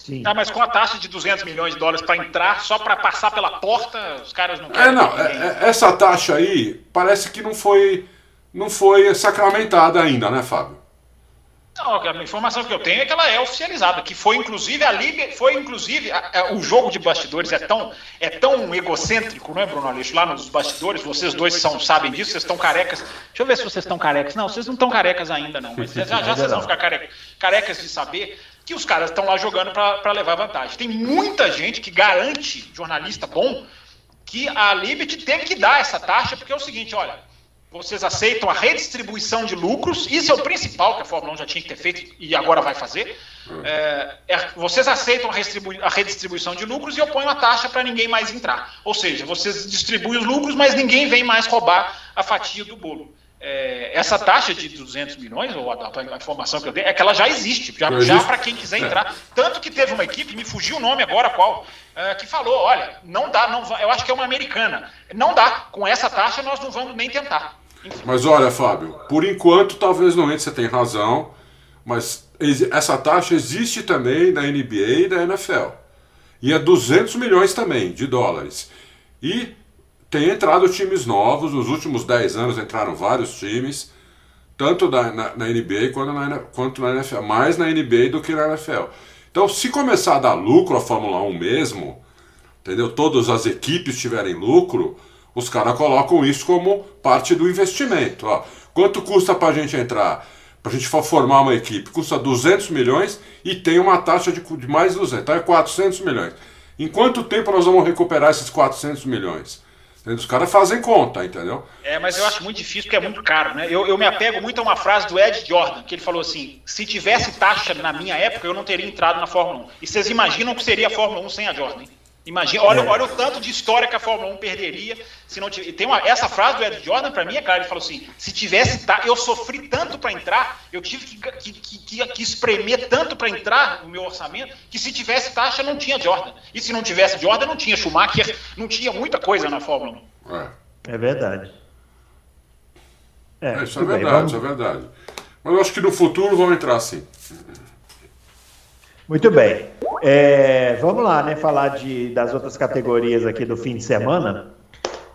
Sim. Tá, mas com a taxa de 200 milhões de dólares para entrar, só para passar pela porta, os caras não querem. É, não, é, é, essa taxa aí parece que não foi, não foi sacramentada ainda, né, Fábio? Não, a informação que eu tenho é que ela é oficializada, que foi inclusive a Liga, foi inclusive a, a, o jogo de bastidores é tão é tão egocêntrico, não é, Bruno Aleixo? Lá nos bastidores, vocês dois são, sabem disso, vocês estão carecas. Deixa eu ver se vocês estão carecas. Não, vocês não estão carecas ainda, não. Mas já, já vocês vão ficar carecas, carecas de saber que os caras estão lá jogando para levar vantagem. Tem muita gente que garante, jornalista bom, que a Liberty tem que dar essa taxa, porque é o seguinte, olha vocês aceitam a redistribuição de lucros, isso é o principal que a Fórmula 1 já tinha que ter feito e agora vai fazer. É, é, vocês aceitam a, a, redistribuição de lucros e eu ponho a taxa para ninguém mais entrar. Ou seja, vocês distribuem os lucros, mas ninguém vem mais roubar a fatia do bolo. É, essa taxa de 200 milhões, ou a, a, informação que eu dei, é que ela já existe, já, já para quem quiser entrar. Tanto que teve uma equipe, me fugiu o nome agora qual, é, que falou: olha, não dá, não, eu acho que é uma americana, não dá, com essa taxa nós não vamos nem tentar. Mas olha, Fábio, por enquanto talvez não entre, você tem razão, mas essa taxa existe também na NBA e na NFL. E é 200 milhões também de dólares. E tem entrado times novos, nos últimos 10 anos entraram vários times, tanto na, na, na NBA quanto na, quanto na NFL, mais na NBA do que na NFL. Então, se começar a dar lucro a Fórmula 1 mesmo, entendeu? Todas as equipes tiverem lucro, os caras colocam isso como parte do investimento. Ó. Quanto custa para a gente entrar? Para a gente formar uma equipe? Custa 200 milhões e tem uma taxa de, de mais 200, então é 400 milhões. Em quanto tempo nós vamos recuperar esses 400 milhões? Os caras fazem conta, entendeu? É, mas eu acho muito difícil porque é muito caro, né? Eu, eu me apego muito a uma frase do Ed Jordan, que ele falou assim: se tivesse taxa na minha época, eu não teria entrado na Fórmula 1. E vocês imaginam que seria a Fórmula 1 sem a Jordan? Imagina, olha, olha o tanto de história que a Fórmula 1 perderia se não tivesse. Tem uma, essa frase do Ed Jordan, para mim, é clara. Ele falou assim: se tivesse. Eu sofri tanto para entrar, eu tive que, que, que, que espremer tanto para entrar no meu orçamento, que se tivesse taxa, não tinha Jordan. E se não tivesse Jordan, não tinha Schumacher, não tinha muita coisa na Fórmula 1. É, é verdade. É, é isso é verdade, bem, isso é verdade. Mas eu acho que no futuro vão entrar sim. Muito bem. É, vamos lá, né? Falar de, das outras categorias aqui do fim de semana,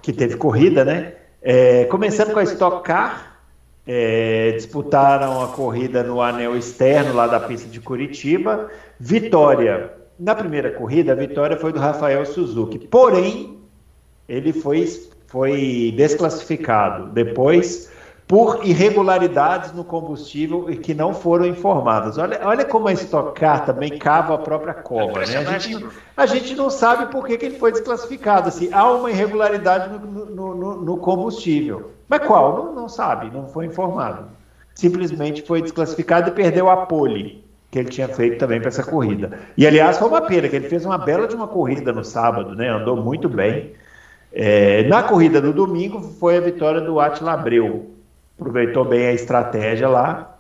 que teve corrida, né? É, começando com a Stock Car, é, disputaram a corrida no anel externo lá da pista de Curitiba. Vitória. Na primeira corrida, a vitória foi do Rafael Suzuki. Porém, ele foi, foi desclassificado. Depois por irregularidades no combustível e que não foram informadas. Olha, olha como a Stock Car também cava a própria cova. Né? A, gente, a gente não sabe por que, que ele foi desclassificado. Assim, há uma irregularidade no, no, no, no combustível. Mas qual? Não, não sabe, não foi informado. Simplesmente foi desclassificado e perdeu a pole que ele tinha feito também para essa corrida. E aliás, foi uma pena, que ele fez uma bela de uma corrida no sábado, né? Andou muito bem. É, na corrida do domingo foi a vitória do Atila Abreu, aproveitou bem a estratégia lá.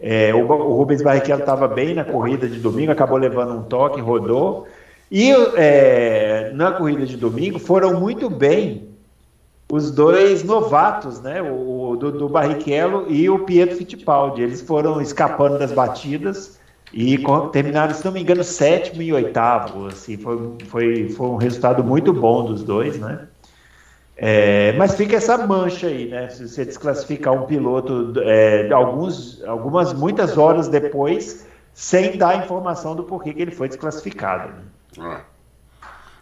É, o, o Rubens Barrichello estava bem na corrida de domingo, acabou levando um toque, rodou. E é, na corrida de domingo foram muito bem os dois novatos, né? O, do, do Barrichello e o Pietro Fittipaldi. Eles foram escapando das batidas e terminaram, se não me engano, sétimo e oitavo. Assim, foi, foi, foi um resultado muito bom dos dois, né? É, mas fica essa mancha aí, né? Se você desclassificar um piloto é, alguns, algumas, muitas horas depois, sem dar informação do porquê que ele foi desclassificado. Né? É.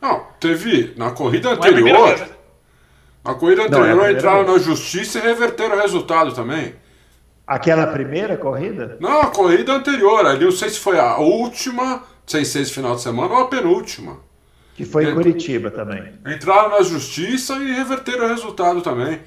Não, teve na corrida anterior. Né? Na corrida anterior é entraram vez. na justiça e reverteram o resultado também. Aquela primeira corrida? Não, a corrida anterior. Ali não sei se foi a última, sem ser esse final de semana, ou a penúltima. Que foi em Curitiba também. Entraram na justiça e reverteram o resultado também.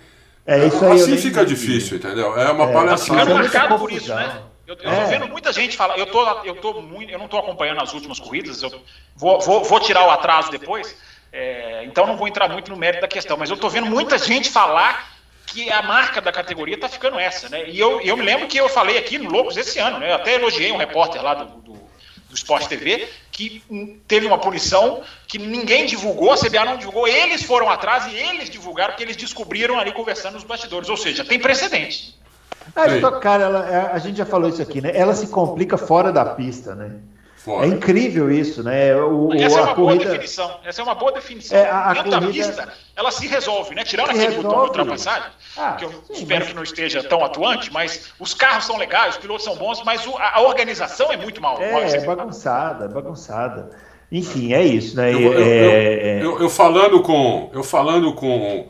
É isso aí. Assim fica difícil, entendeu? É uma é, palhaçada. Fica marcado por isso, né? Eu, eu é. tô vendo muita gente falar. Eu, tô, eu, tô muito, eu não estou acompanhando as últimas corridas, eu vou, vou, vou tirar o atraso depois, é, então não vou entrar muito no mérito da questão, mas eu estou vendo muita gente falar que a marca da categoria está ficando essa, né? E eu, eu me lembro que eu falei aqui no Loucos esse ano, né? Eu até elogiei um repórter lá do, do, do Sport TV que teve uma punição que ninguém divulgou, a CBA não divulgou, eles foram atrás e eles divulgaram porque eles descobriram ali conversando nos bastidores, ou seja, tem precedente. A Stock Car, ela, é, a gente já falou isso aqui, né? Ela se complica fora da pista, né? Fora. É incrível isso, né? O, Essa é uma corrida... boa definição. Essa é uma boa definição. É, a, a corrida... da pista, ela se resolve, né? Tirando aquele resolve. botão de ultrapassagem, ah, que eu sim, espero mas... que não esteja tão atuante, mas os carros são legais, os pilotos são bons, mas o, a, organização é muito mal. É, é bagunçada, é bagunçada. Enfim, é isso, né? Eu, eu, é... eu, eu, falando com eu falando com,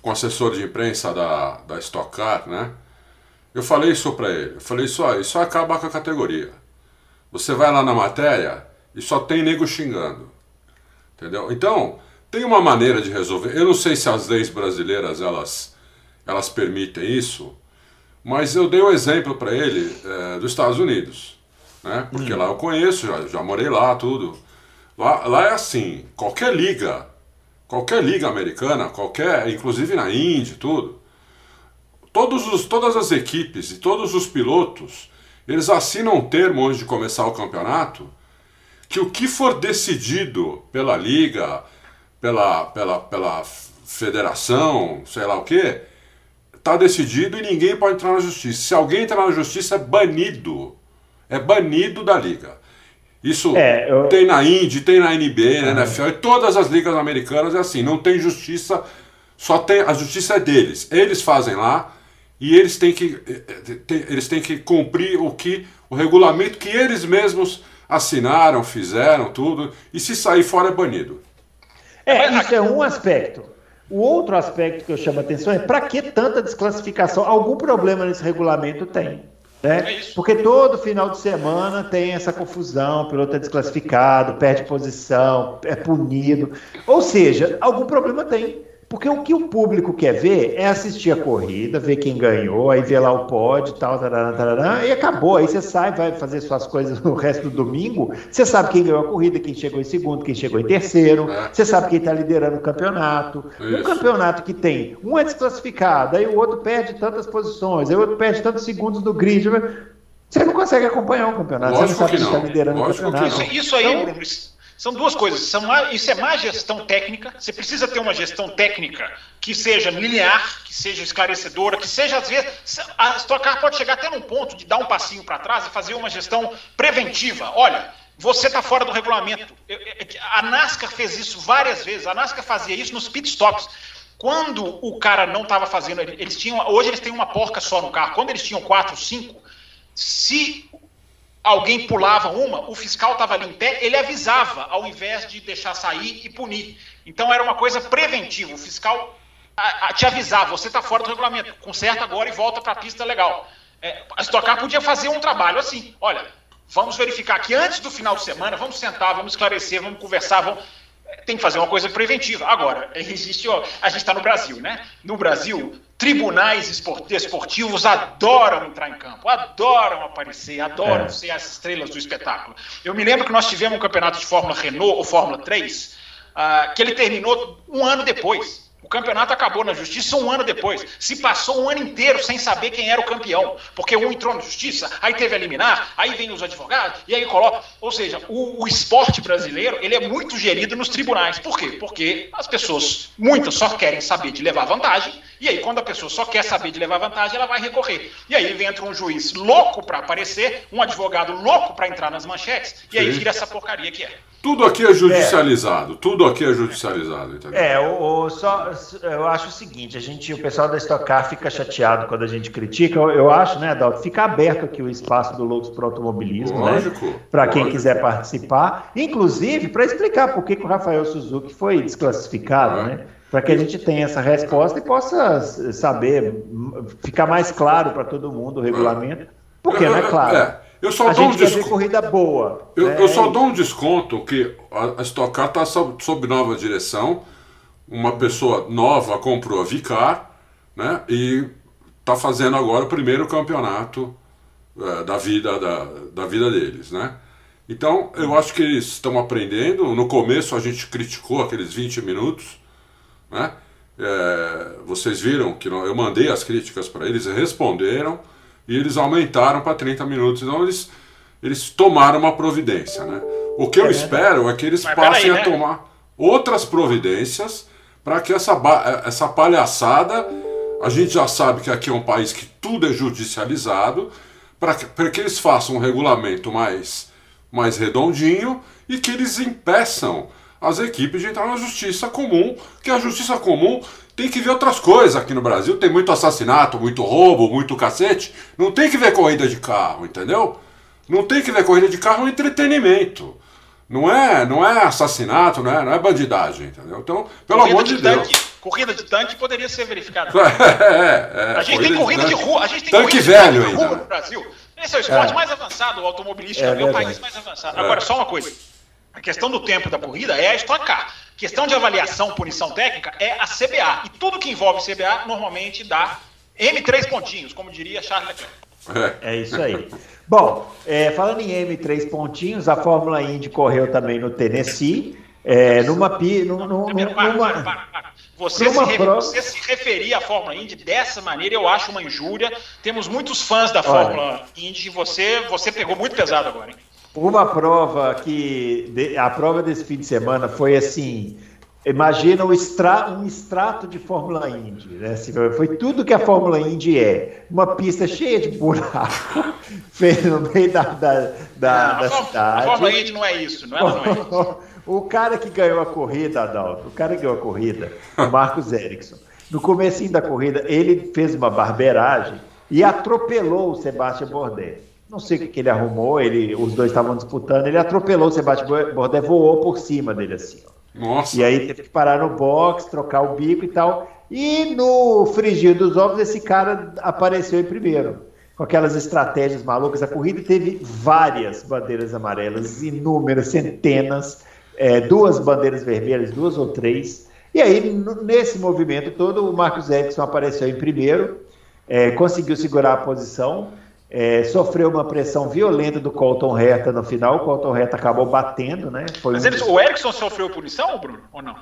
com o assessor de imprensa da, da Stock Car, né? Eu falei isso para ele. Eu falei isso, ó, isso acaba com a categoria. Você vai lá na matéria e só tem nego xingando. Entendeu? Então, tem uma maneira de resolver. Eu não sei se as leis brasileiras elas, elas permitem isso, mas eu dei o um exemplo para ele é, dos Estados Unidos. Né? Porque hum. lá eu conheço, já, já morei lá, tudo. Lá, lá é assim, qualquer liga, qualquer liga americana, qualquer, inclusive na Índia, tudo, todos os, todas as equipes e todos os pilotos, eles assinam um termo antes de começar o campeonato que o que for decidido pela liga, pela, pela, pela federação, sei lá o que, está decidido e ninguém pode entrar na justiça. Se alguém entrar na justiça, é banido. É banido da liga. Isso é, eu... tem na Indy, tem na NBA, na NFL, e todas as ligas americanas é assim, não tem justiça, só tem a justiça é deles. Eles fazem lá, e eles têm que, eh, eh, eles têm que cumprir o que o regulamento que eles mesmos assinaram, fizeram, tudo, e se sair fora é banido. É, isso é um aspecto. O outro aspecto que eu chamo a atenção é para que tanta desclassificação? Algum problema nesse regulamento tem. Né? É Porque todo final de semana tem essa confusão, o piloto é desclassificado, perde posição, é punido. Ou seja, algum problema tem. Porque o que o público quer ver é assistir a corrida, ver quem ganhou, aí ver lá o pódio e tal, tarará, tarará, e acabou. Aí você sai, vai fazer suas coisas no resto do domingo. Você sabe quem ganhou a corrida, quem chegou em segundo, quem chegou em terceiro. Você sabe quem está liderando o campeonato. Um campeonato que tem um é desclassificado, aí o outro perde tantas posições, aí o outro perde tantos segundos no grid. Você não consegue acompanhar o campeonato. Lógico você não sabe quem está liderando Lógico o campeonato. Isso, isso aí, então, Bruno, são duas coisas. São, isso é má gestão técnica. Você precisa ter uma gestão técnica que seja linear, que seja esclarecedora, que seja, às vezes. A Stock pode chegar até num ponto de dar um passinho para trás e fazer uma gestão preventiva. Olha, você está fora do regulamento. A NASCAR fez isso várias vezes. A NASCAR fazia isso nos pitstops. Quando o cara não estava fazendo, eles tinham. Hoje eles têm uma porca só no carro. Quando eles tinham quatro, cinco, se alguém pulava uma, o fiscal estava ali em pé, ele avisava, ao invés de deixar sair e punir. Então era uma coisa preventiva. O fiscal a, a, te avisava, você está fora do regulamento, conserta agora e volta para a pista legal. É, a Stock podia fazer um trabalho assim, olha, vamos verificar que antes do final de semana, vamos sentar, vamos esclarecer, vamos conversar, vamos tem que fazer uma coisa preventiva. Agora, existe, ó, a gente está no Brasil, né? No Brasil, tribunais esportivos adoram entrar em campo, adoram aparecer, adoram é. ser as estrelas do espetáculo. Eu me lembro que nós tivemos um campeonato de Fórmula Renault ou Fórmula 3, uh, ah, que ele terminou um ano depois. O campeonato acabou na justiça um ano depois. Se passou um ano inteiro sem saber quem era o campeão. Porque um entrou na justiça, aí teve a eliminar, aí vem os advogados, e aí coloca. Ou seja, o, o esporte brasileiro ele é muito gerido nos tribunais. Por quê? Porque as pessoas, muitas, só querem saber de levar vantagem, e aí quando a pessoa só quer saber de levar vantagem, ela vai recorrer. E aí entra um juiz louco para aparecer, um advogado louco para entrar nas manchetes, e aí vira essa porcaria que é. Tudo aqui é judicializado, é. tudo aqui é judicializado, entendeu? É, o, o, só, eu acho o seguinte, a gente, o pessoal da Stock Car fica chateado quando a gente critica, eu, eu acho, né, Adalto, fica aberto aqui o espaço do Loucos para Automobilismo, né, lógico, né? Para quem quiser participar, inclusive para explicar por que, que, o Rafael Suzuki foi desclassificado, é. né? Para que a gente tenha essa resposta e possa saber, ficar mais claro para todo mundo o regulamento, porque, não é claro. É. Eu só a dou um desconto. corrida boa. Eu, né? eu, só dou um desconto que a, Stock Car está sob, sob, nova direção. Uma pessoa nova comprou a Vicar, né? E está fazendo agora o primeiro campeonato é, da vida da, da vida deles, né? Então eu acho que eles estão aprendendo. No começo a gente criticou aqueles 20 minutos, né? É, vocês viram que eu mandei as críticas para eles, responderam e eles aumentaram para 30 minutos. Então eles, eles tomaram uma providência. Né? O que eu é espero é que eles passem aí, né? a tomar outras providências para que essa, essa palhaçada. A gente já sabe que aqui é um país que tudo é judicializado, para que, que eles façam um regulamento mais, mais redondinho e que eles impeçam as equipes de entrar na justiça comum, que a justiça comum tem que ver outras coisas aqui no Brasil. Tem muito assassinato, muito roubo, muito cacete. Não tem que ver corrida de carro, entendeu? Não tem que ver corrida de carro é um entretenimento. Não é, não é assassinato, não é, não é bandidagem, entendeu? Então, pelo corrida amor de, de Deus. Tanque, corrida de tanque poderia ser verificada. É, é, a gente tem corrida de, de rua, a gente tem tanque velho de rua no Brasil. Esse é o esporte é. mais avançado, o automobilístico é, é o país mais avançado. Agora, só uma coisa. A questão do tempo da corrida é a Stock Car. Questão de avaliação, punição técnica, é a CBA. E tudo que envolve CBA normalmente dá M3 pontinhos, como diria Charles Leclerc. É isso aí. Bom, é, falando em M3 pontinhos, a Fórmula Indy correu também no Tennessee. É, numa, numa, numa, para, você, se re, você se referir à Fórmula Indy dessa maneira, eu acho uma injúria. Temos muitos fãs da Fórmula Olha, Indy e você, você pegou muito pesado agora, hein? Uma prova que. A prova desse fim de semana foi assim. Imagina um, extra, um extrato de Fórmula Indy. Né? Assim, foi tudo que a Fórmula Indy é. Uma pista cheia de buraco, feita no meio da, da, da, não, da a cidade. A Fórmula Indy não é isso, não é? Não é isso. o cara que ganhou a corrida, Adalto, o cara que ganhou a corrida, o Marcos Ericsson, no começo da corrida, ele fez uma barbeiragem e atropelou o Sebastião Bourdais. Não sei o que, que ele arrumou, ele, os dois estavam disputando, ele atropelou o Sebastião Bourdais, voou por cima dele assim. Ó. Nossa. E aí teve que parar no box, trocar o bico e tal. E no frigir dos ovos, esse cara apareceu em primeiro. Com aquelas estratégias malucas. A corrida teve várias bandeiras amarelas, inúmeras, centenas, é, duas bandeiras vermelhas, duas ou três. E aí, nesse movimento todo, o Marcos Erickson apareceu em primeiro, é, conseguiu segurar a posição é, sofreu uma pressão violenta do Colton Herta no final. O Colton Herta acabou batendo, né? Foi Mas um... o Erickson sofreu punição, Bruno, ou não?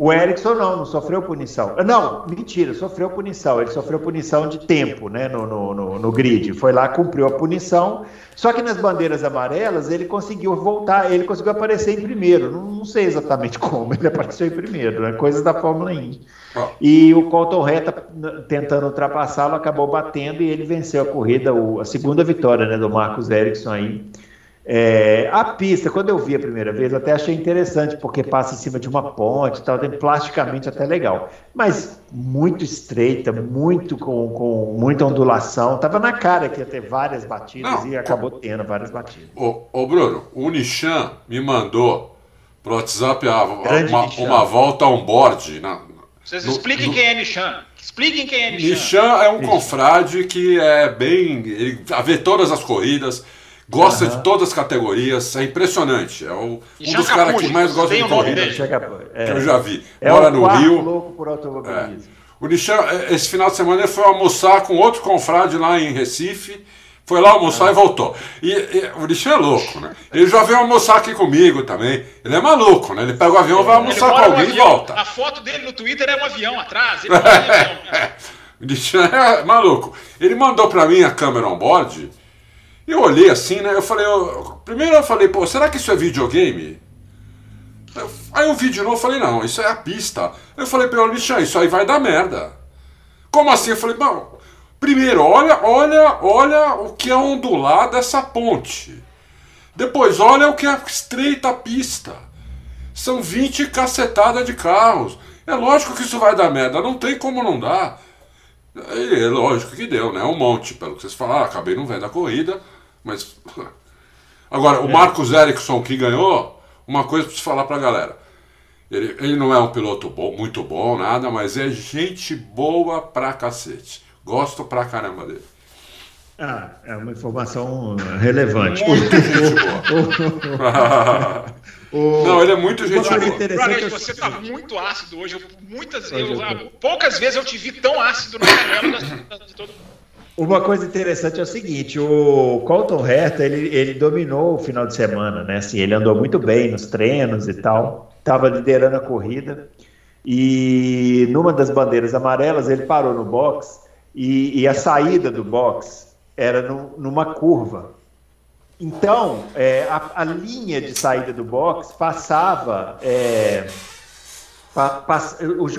O Erickson não, não sofreu punição. Não, mentira, sofreu punição. Ele sofreu punição de tempo né, no, no, no, no, grid. Foi lá, cumpriu a punição. Só que nas bandeiras amarelas ele conseguiu voltar, ele conseguiu aparecer em primeiro. Não, não sei exatamente como, ele apareceu em primeiro, né? Coisas da Fórmula Indy. Oh. E o Colton Reta, tentando ultrapassá-lo, acabou batendo e ele venceu a corrida, a segunda vitória né, do Marcos Erickson aí. É, a pista, quando eu vi a primeira vez, eu até achei interessante, porque passa em cima de uma ponte e tal, tem plasticamente até legal. Mas muito estreita, muito com, com muita ondulação. Tava na cara que ia ter várias batidas Não, e acabou tendo várias batidas. Ô, ô Bruno, o Nishan me mandou pro WhatsApp a, uma, uma, volta on board. Na, Vocês expliquem no, quem é Nishan. Expliquem quem é Nishan. Nishan é um confrade que é bem. Ele vê todas as corridas Gosta uhum. de todas as categorias, é impressionante. É o, um dos caras que mais gosta de corrida é. que eu já vi. É Mora no Rio. Louco por automobilismo. É. O Nishan, é, esse final de semana, ele foi almoçar com outro confrade lá em Recife. Foi lá almoçar e voltou. E, e o Lixão é louco, né? Ele já veio almoçar aqui comigo também. Ele é maluco, né? Ele pega o avião, vai almoçar com alguém um e volta. A foto dele no Twitter é um avião atrás. Ele avião, né? O Lixão é maluco. Ele mandou pra mim a câmera on-board. Eu olhei assim, né? Eu falei, eu, primeiro eu falei, pô, será que isso é videogame? Aí eu vi de novo, falei, não, isso é a pista. Eu falei pra ele, isso aí vai dar merda. Como assim? Eu falei, bom, primeiro, olha, olha, olha o que é ondular dessa ponte. Depois, olha o que é estreita a pista. São 20 cacetadas de carros. É lógico que isso vai dar merda, não tem como não dar. É lógico que deu, né? Um monte, pelo que vocês falaram. Acabei não vendo a corrida, mas. Agora, o é. Marcos Ericsson que ganhou, uma coisa para falar para a galera. Ele, ele não é um piloto bom, muito bom, nada, mas é gente boa pra cacete. Gosto pra caramba dele. Ah, é uma informação relevante. Muito gente boa. o... Não, ele é muito gente boa. Você está muito ácido hoje. muitas, eu, eu, poucas vezes eu te vi tão ácido no canelo de todo mundo. Uma coisa interessante é o seguinte, o Colton Herta, ele, ele dominou o final de semana, né? Assim, ele andou muito bem nos treinos e tal, estava liderando a corrida, e numa das bandeiras amarelas ele parou no box, e, e a saída do box era no, numa curva. Então, é, a, a, linha de saída do box passava... É,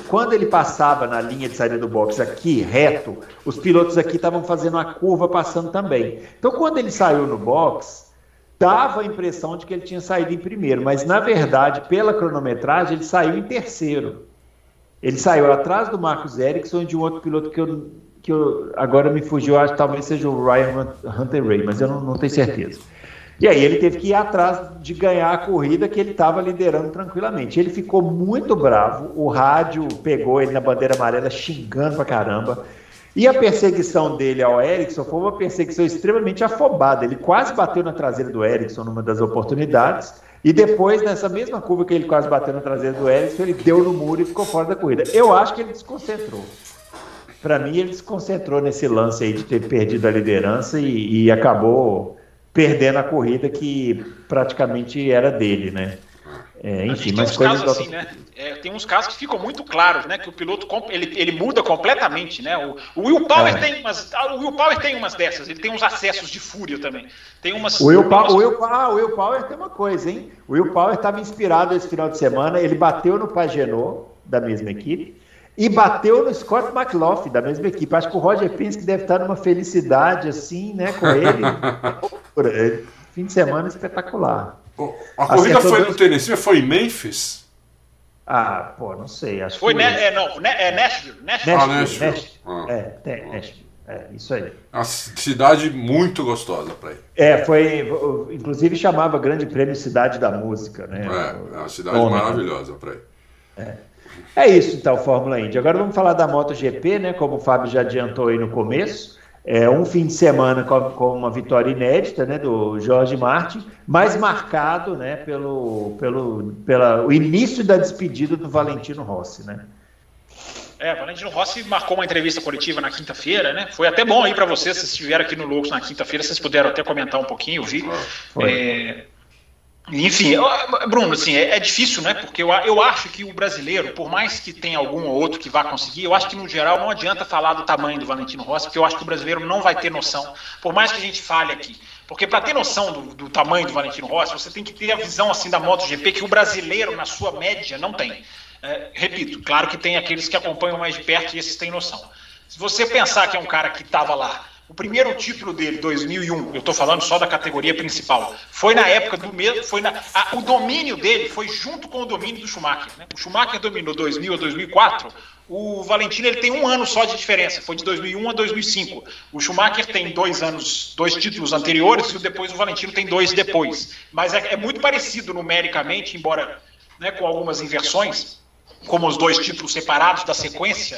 quando ele passava na linha de saída do box aqui, reto, os pilotos aqui estavam fazendo a curva passando também. Então, quando ele saiu no box, dava a impressão de que ele tinha saído em primeiro, mas na verdade, pela cronometragem, ele saiu em terceiro. Ele saiu atrás do Marcos Ericsson e de um outro piloto que eu, que eu agora me fugiu, acho que talvez seja o Ryan Hunter Ray, mas eu não, não tenho certeza. E aí ele teve que ir atrás de ganhar a corrida que ele estava liderando tranquilamente. Ele ficou muito bravo, o rádio pegou ele na bandeira amarela xingando pra caramba. E a perseguição dele ao Ericsson foi uma perseguição extremamente afobada. Ele quase bateu na traseira do Ericsson numa das oportunidades. E depois, nessa mesma curva que ele quase bateu na traseira do Ericsson, ele deu no muro e ficou fora da corrida. Eu acho que ele desconcentrou. Para mim, ele desconcentrou nesse lance aí de ter perdido a liderança e, e acabou perdendo a corrida que praticamente era dele, né? É, enfim, mas tem uns casos assim, né? É, tem uns casos que ficam muito claros, né? Que o piloto ele, ele muda completamente, né? O, o Will Power é. tem umas, ah, o Will Power tem umas dessas. Ele tem uns acessos de fúria também. Tem umas. O Will, pa o Will, ah, o Will Power tem uma coisa, hein? O Will Power estava inspirado esse final de semana. Ele bateu no Pagenot da mesma equipe e bateu no Scott McLaughlin, da mesma equipe. Acho que o Roger Penske deve estar numa felicidade assim, né, com ele. Fim de semana espetacular. A corrida foi dois... no Tennessee, foi em Memphis? Ah, pô, não sei. Acho foi, que... né, é, não, né, é Nashville. Nashville. Ah, Nashville. Nashville. Ah. É, é, Nashville. É, isso aí. Uma cidade muito gostosa para ir. É, foi. Inclusive chamava Grande Prêmio Cidade da Música, né? É, é uma cidade Bom, maravilhosa para ir. É. É isso então, Fórmula Indy. Agora vamos falar da MotoGP, né? Como o Fábio já adiantou aí no começo. É um fim de semana com, com uma vitória inédita, né, do Jorge Martin, mas marcado, né, pelo, pelo pela, o início da despedida do Valentino Rossi, né? É, Valentino Rossi marcou uma entrevista coletiva na quinta-feira, né? Foi até bom aí para vocês, se estiveram aqui no Loucos na quinta-feira, vocês puderam até comentar um pouquinho, eu vi. É, enfim, Bruno, assim, é, é, difícil, né? Porque eu, eu acho que o brasileiro, por mais que tenha algum ou outro que vá conseguir, eu acho que no geral não adianta falar do tamanho do Valentino Rossi, porque eu acho que o brasileiro não vai ter noção, por mais que a gente fale aqui. Porque para ter noção do, do, tamanho do Valentino Rossi, você tem que ter a visão assim da MotoGP que o brasileiro, na sua média, não tem. É, repito, claro que tem aqueles que acompanham mais de perto e esses têm noção. Se você pensar que é um cara que estava lá o primeiro título dele, 2001, eu estou falando só da categoria principal, foi na época do mesmo, foi na, a, o domínio dele foi junto com o domínio do Schumacher. Né? O Schumacher dominou 2000 a 2004, o Valentino ele tem um ano só de diferença, foi de 2001 a 2005. O Schumacher tem dois anos, dois títulos anteriores e depois o Valentino tem dois depois. Mas é, é muito parecido numericamente, embora né, com algumas inversões, como os dois títulos separados da sequência.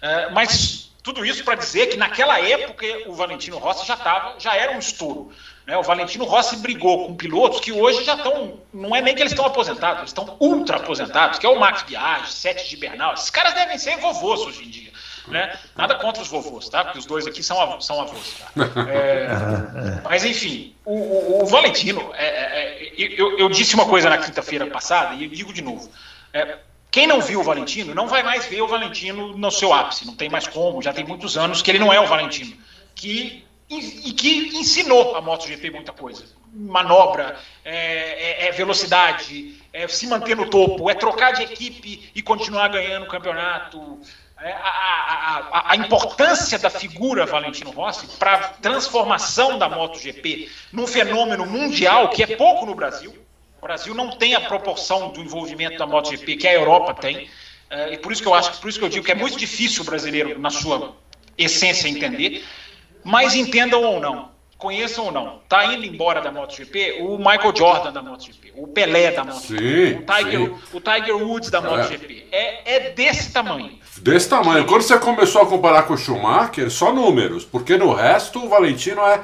Uh, mas tudo isso para dizer que naquela época o Valentino Rossi já estava, já era um estouro. Né? O Valentino Rossi brigou com pilotos que hoje já estão, não é nem que eles estão aposentados, eles estão ultra aposentados, que é o Max Biaggi, Sete de Bernal. Esses caras devem ser vovôs hoje em dia. Né? Nada contra os vovôs, tá? Porque os dois aqui são, avós. São avós tá? é, mas, enfim, o, o, o Valentino, é, é, é, eu, eu, disse uma coisa na quinta-feira passada e eu digo de novo. É, quem não viu o Valentino não vai mais ver o Valentino no seu ápice, não tem mais como, já tem muitos anos que ele não é o Valentino. Que, e, que ensinou a MotoGP muita coisa. Manobra, é, é, velocidade, é se manter no topo, é trocar de equipe e continuar ganhando o campeonato, é, a, a, a, a, importância da figura Valentino Rossi para a transformação da MotoGP num fenômeno mundial que é pouco no Brasil. O Brasil não tem a proporção do envolvimento da MotoGP que a Europa tem. É, e por isso que eu acho, por isso que eu digo que é muito difícil o brasileiro, na sua essência, entender. Mas entendam ou não, conheçam ou não, tá indo embora da MotoGP o Michael Jordan da MotoGP, o Pelé da MotoGP, sim, o, Tiger, o Tiger Woods da MotoGP. É, é desse tamanho. Desse tamanho. Quando você começou a comparar com o Schumacher, só números, porque no resto o Valentino é.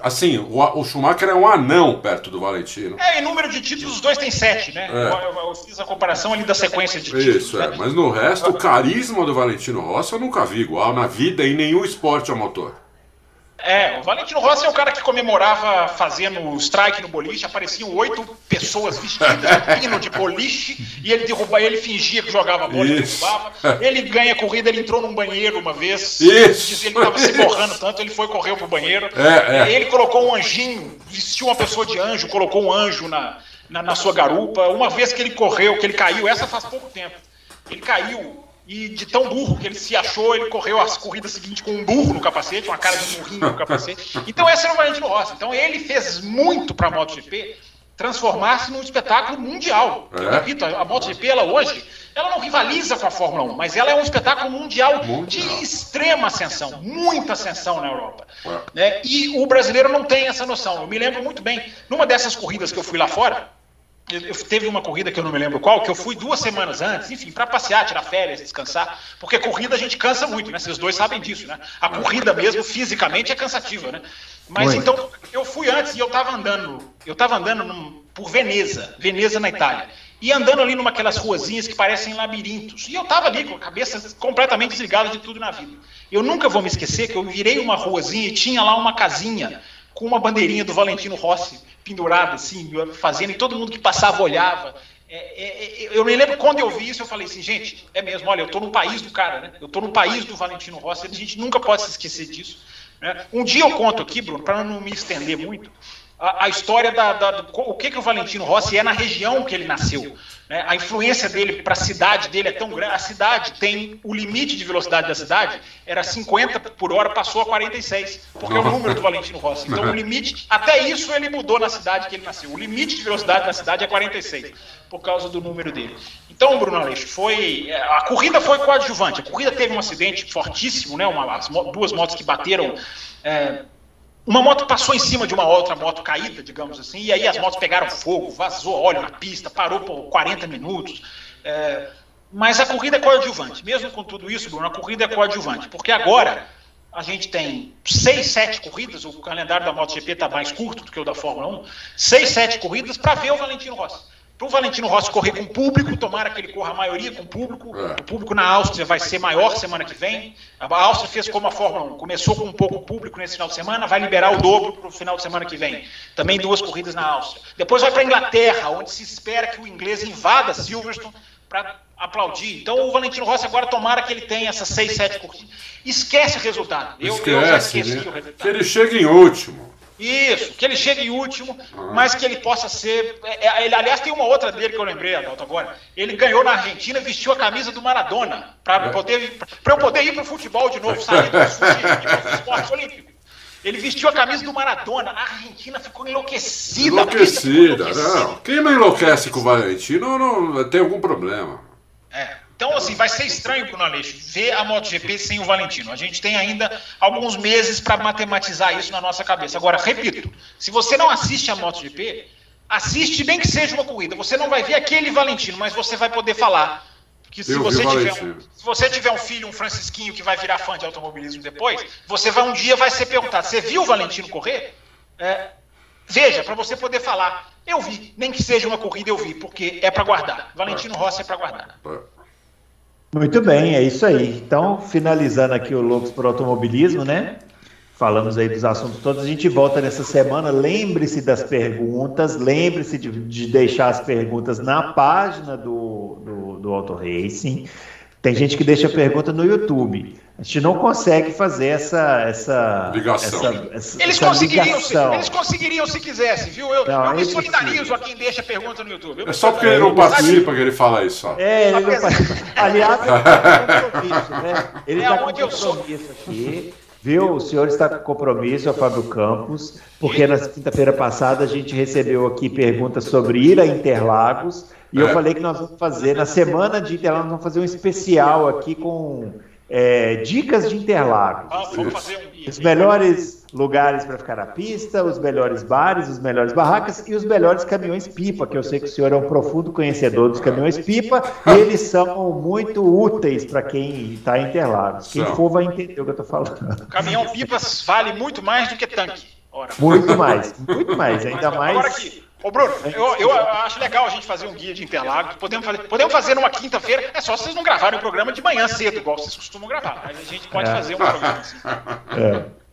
Assim, o, o Schumacher é um anão perto do Valentino. É, em número de títulos, os dois têm sete, né? É. Eu, eu, fiz a comparação ali da sequência de títulos. Isso, é. Né? Mas no resto, o carisma do Valentino Rossi eu nunca vi igual na vida em nenhum esporte a motor. É, o Valentino Rossi é o cara que comemorava fazendo strike no boliche, apareciam oito pessoas vestidas de pino de boliche e ele derrubava, ele fingia que jogava bola e derrubava. Ele ganha corrida, ele entrou num banheiro uma vez, Isso. ele estava se borrando tanto, ele foi correu pro banheiro. É, é. Ele colocou um anjinho, vestiu uma pessoa de anjo, colocou um anjo na, na, na sua garupa. Uma vez que ele correu, que ele caiu, essa faz pouco tempo. Ele caiu e de tão burro que ele se achou, ele correu as corridas seguintes com um burro no capacete, uma cara de burrinho no capacete. Então esse era o Valentino Rossi. Então ele fez muito para a MotoGP transformar-se num espetáculo mundial. É. Eu repito, a MotoGP ela hoje, ela não rivaliza com a Fórmula 1, mas ela é um espetáculo mundial, mundial. de extrema ascensão, muita ascensão na Europa. Né? E o brasileiro não tem essa noção. Eu me lembro muito bem, numa dessas corridas que eu fui lá fora, eu, teve uma corrida que eu não me lembro qual, que eu fui duas semanas antes, enfim, para passear, tirar férias, descansar, porque corrida a gente cansa muito, né? Vocês dois sabem disso, né? A corrida mesmo, fisicamente, é cansativa, né? Mas então, eu fui antes e eu estava andando, eu estava andando num, por Veneza, Veneza na Itália, e andando ali numa aquelas ruazinhas que parecem labirintos. E eu estava ali com a cabeça completamente desligada de tudo na vida. Eu nunca vou me esquecer que eu virei uma ruazinha e tinha lá uma casinha com uma bandeirinha do Valentino Rossi pendurada, assim, fazendo, e todo mundo que passava olhava. É, é, é, eu me lembro quando eu vi isso, eu falei assim, gente, é mesmo, olha, eu estou no país do cara, né? Eu estou no país do Valentino Rossi, a gente nunca pode se esquecer disso. Né? Um dia eu conto aqui, Bruno, para não me estender muito, a, a história da, da, do, o que, que o Valentino Rossi é na região que ele nasceu. Né? A influência dele para a cidade dele é tão grande. A cidade tem o limite de velocidade da cidade era 50 por hora, passou a 46, porque é o número do Valentino Rossi. Então o limite, até isso ele mudou na cidade que ele nasceu. O limite de velocidade da cidade é 46, por causa do número dele. Então, Bruno Aleixo, foi a corrida foi coadjuvante. A corrida teve um acidente fortíssimo, né? Uma, as duas motos que bateram é, uma moto passou em cima de uma outra moto caída, digamos assim, e aí as motos pegaram fogo, vazou óleo na pista, parou por 40 minutos. É, mas a corrida é coadjuvante. Mesmo com tudo isso, Bruno, a corrida é coadjuvante. Porque agora a gente tem seis, sete corridas, o calendário da MotoGP está mais curto do que o da Fórmula 1, seis, sete corridas para ver o Valentino Rossi para o Valentino Rossi correr com o público, tomara que ele corra a maioria com o público. É. O público na Áustria vai ser maior semana que vem. A Áustria fez como a Fórmula 1, começou com um pouco público nesse final de semana, vai liberar o dobro para o final de semana que vem. Também duas corridas na Áustria. Depois vai para a Inglaterra, onde se espera que o inglês invada Silverstone para aplaudir. Então o Valentino Rossi agora tomara que ele tenha essas seis, sete corridas. Esquece o resultado. Eu, Esquece, eu já esqueci né? o resultado. Que ele chegue em último. Isso, que ele chegue em último, mas que ele possa ser. É, é, ele, aliás, tem uma outra dele que eu lembrei, Adalto, agora. Ele ganhou na Argentina, vestiu a camisa do Maradona, para é. poder, eu poder ir para o futebol de novo, sair do esporte olímpico. Ele vestiu a camisa do Maradona, a Argentina ficou enlouquecida. Enlouquecida, não. Quem não enlouquece com o Valentino não, tem algum problema. É. Então, assim, vai ser estranho, Bruno Aleixo, ver a MotoGP sem o Valentino. A gente tem ainda alguns meses para matematizar isso na nossa cabeça. Agora, repito, se você não assiste a MotoGP, assiste bem que seja uma corrida. Você não vai ver aquele Valentino, mas você vai poder falar. Que se você, tiver um, se você tiver um filho, um Francisquinho, que vai virar fã de automobilismo depois, você vai um dia vai ser perguntado: você viu o Valentino correr? É, veja, para você poder falar. Eu vi, nem que seja uma corrida, eu vi, porque é para guardar. Valentino Rossi é para guardar. Muito bem, é isso aí. Então, finalizando aqui o Loucos por Automobilismo, né? Falamos aí dos assuntos todos. A gente volta nessa semana. Lembre-se das perguntas, lembre-se de, de, deixar as perguntas na página do, do, do Auto Racing. Tem gente que deixa pergunta no YouTube. A gente não consegue fazer essa essa ligação. Essa, essa, eles, essa conseguiriam se, eles conseguiriam se quisessem, viu? Eu, não, eu me solidarizo a quem deixa pergunta no YouTube. Eu é só porque ele não participa que ele fala isso. Ó. É, ele não participa. Aliás, ele está com compromisso, né? Ele está é com compromisso aqui. Viu? O senhor está com compromisso, é o Fábio Campos, porque na quinta-feira passada a gente recebeu aqui perguntas sobre ir a Interlagos, e é. eu falei que nós vamos fazer, na semana de Interlagos, nós vamos fazer um especial aqui com é, dicas de Interlagos. Ah, vamos fazer um... Os melhores lugares para ficar na pista, os melhores bares, os melhores barracas e os melhores caminhões-pipa, que eu sei que o senhor é um profundo conhecedor dos caminhões-pipa, e eles são muito úteis para quem está em Interlagos. Quem for vai entender o que eu estou falando. Caminhão-pipas vale muito mais do que tanque. Ora. Muito mais, muito mais, ainda mais. Agora aqui, Ô, Bruno, eu, eu acho legal a gente fazer um guia de Interlagos. Podemos fazer, podemos fazer numa quinta-feira. É só vocês não gravarem o programa de manhã cedo, igual vocês costumam gravar. Mas a gente pode é. fazer um programa assim. É.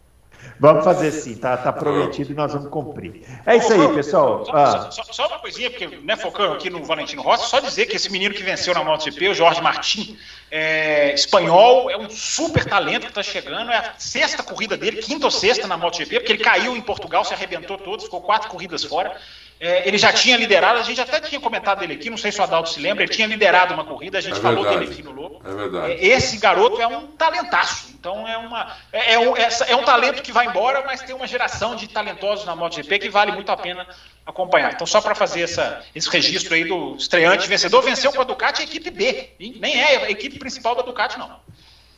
Vamos fazer sim, tá, tá prometido e nós vamos cumprir. É isso aí, pessoal. Só, ah. só, só, uma coisinha, porque né, focando aqui no Valentino Rossi, só dizer que esse menino que venceu na MotoGP, o Jorge Martin, é, espanhol, é um super talento que está chegando, é a sexta corrida dele, quinta ou sexta na MotoGP, porque ele caiu em Portugal, se arrebentou todo, ficou quatro corridas fora. É, ele já tinha liderado, a gente até tinha comentado dele aqui, não sei se o Adalto se lembra, ele tinha liderado uma corrida, a gente é falou dele aqui no Lobo. É verdade. É, esse garoto é um talentaço. Então é, uma, é, é, um, é, um talento que vai embora, mas tem uma geração de talentosos na MotoGP que vale muito a pena acompanhar. Então, só para fazer essa, esse registro aí do estreante vencedor, venceu com a Ducati a equipe B. Nem é a equipe principal da Ducati, não.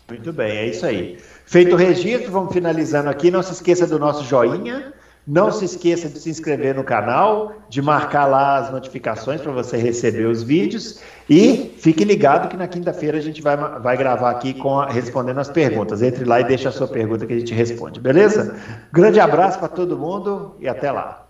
Muito bem, é isso aí. Feito o registro, vamos finalizando aqui. Não se esqueça do nosso joinha não se esqueça de se inscrever no canal, de marcar lá as notificações para você receber os vídeos e fique ligado que na quinta-feira a gente vai, vai gravar aqui com a, respondendo as perguntas. Entre lá e deixa a sua pergunta que a gente responde, beleza? Grande abraço para todo mundo e até lá.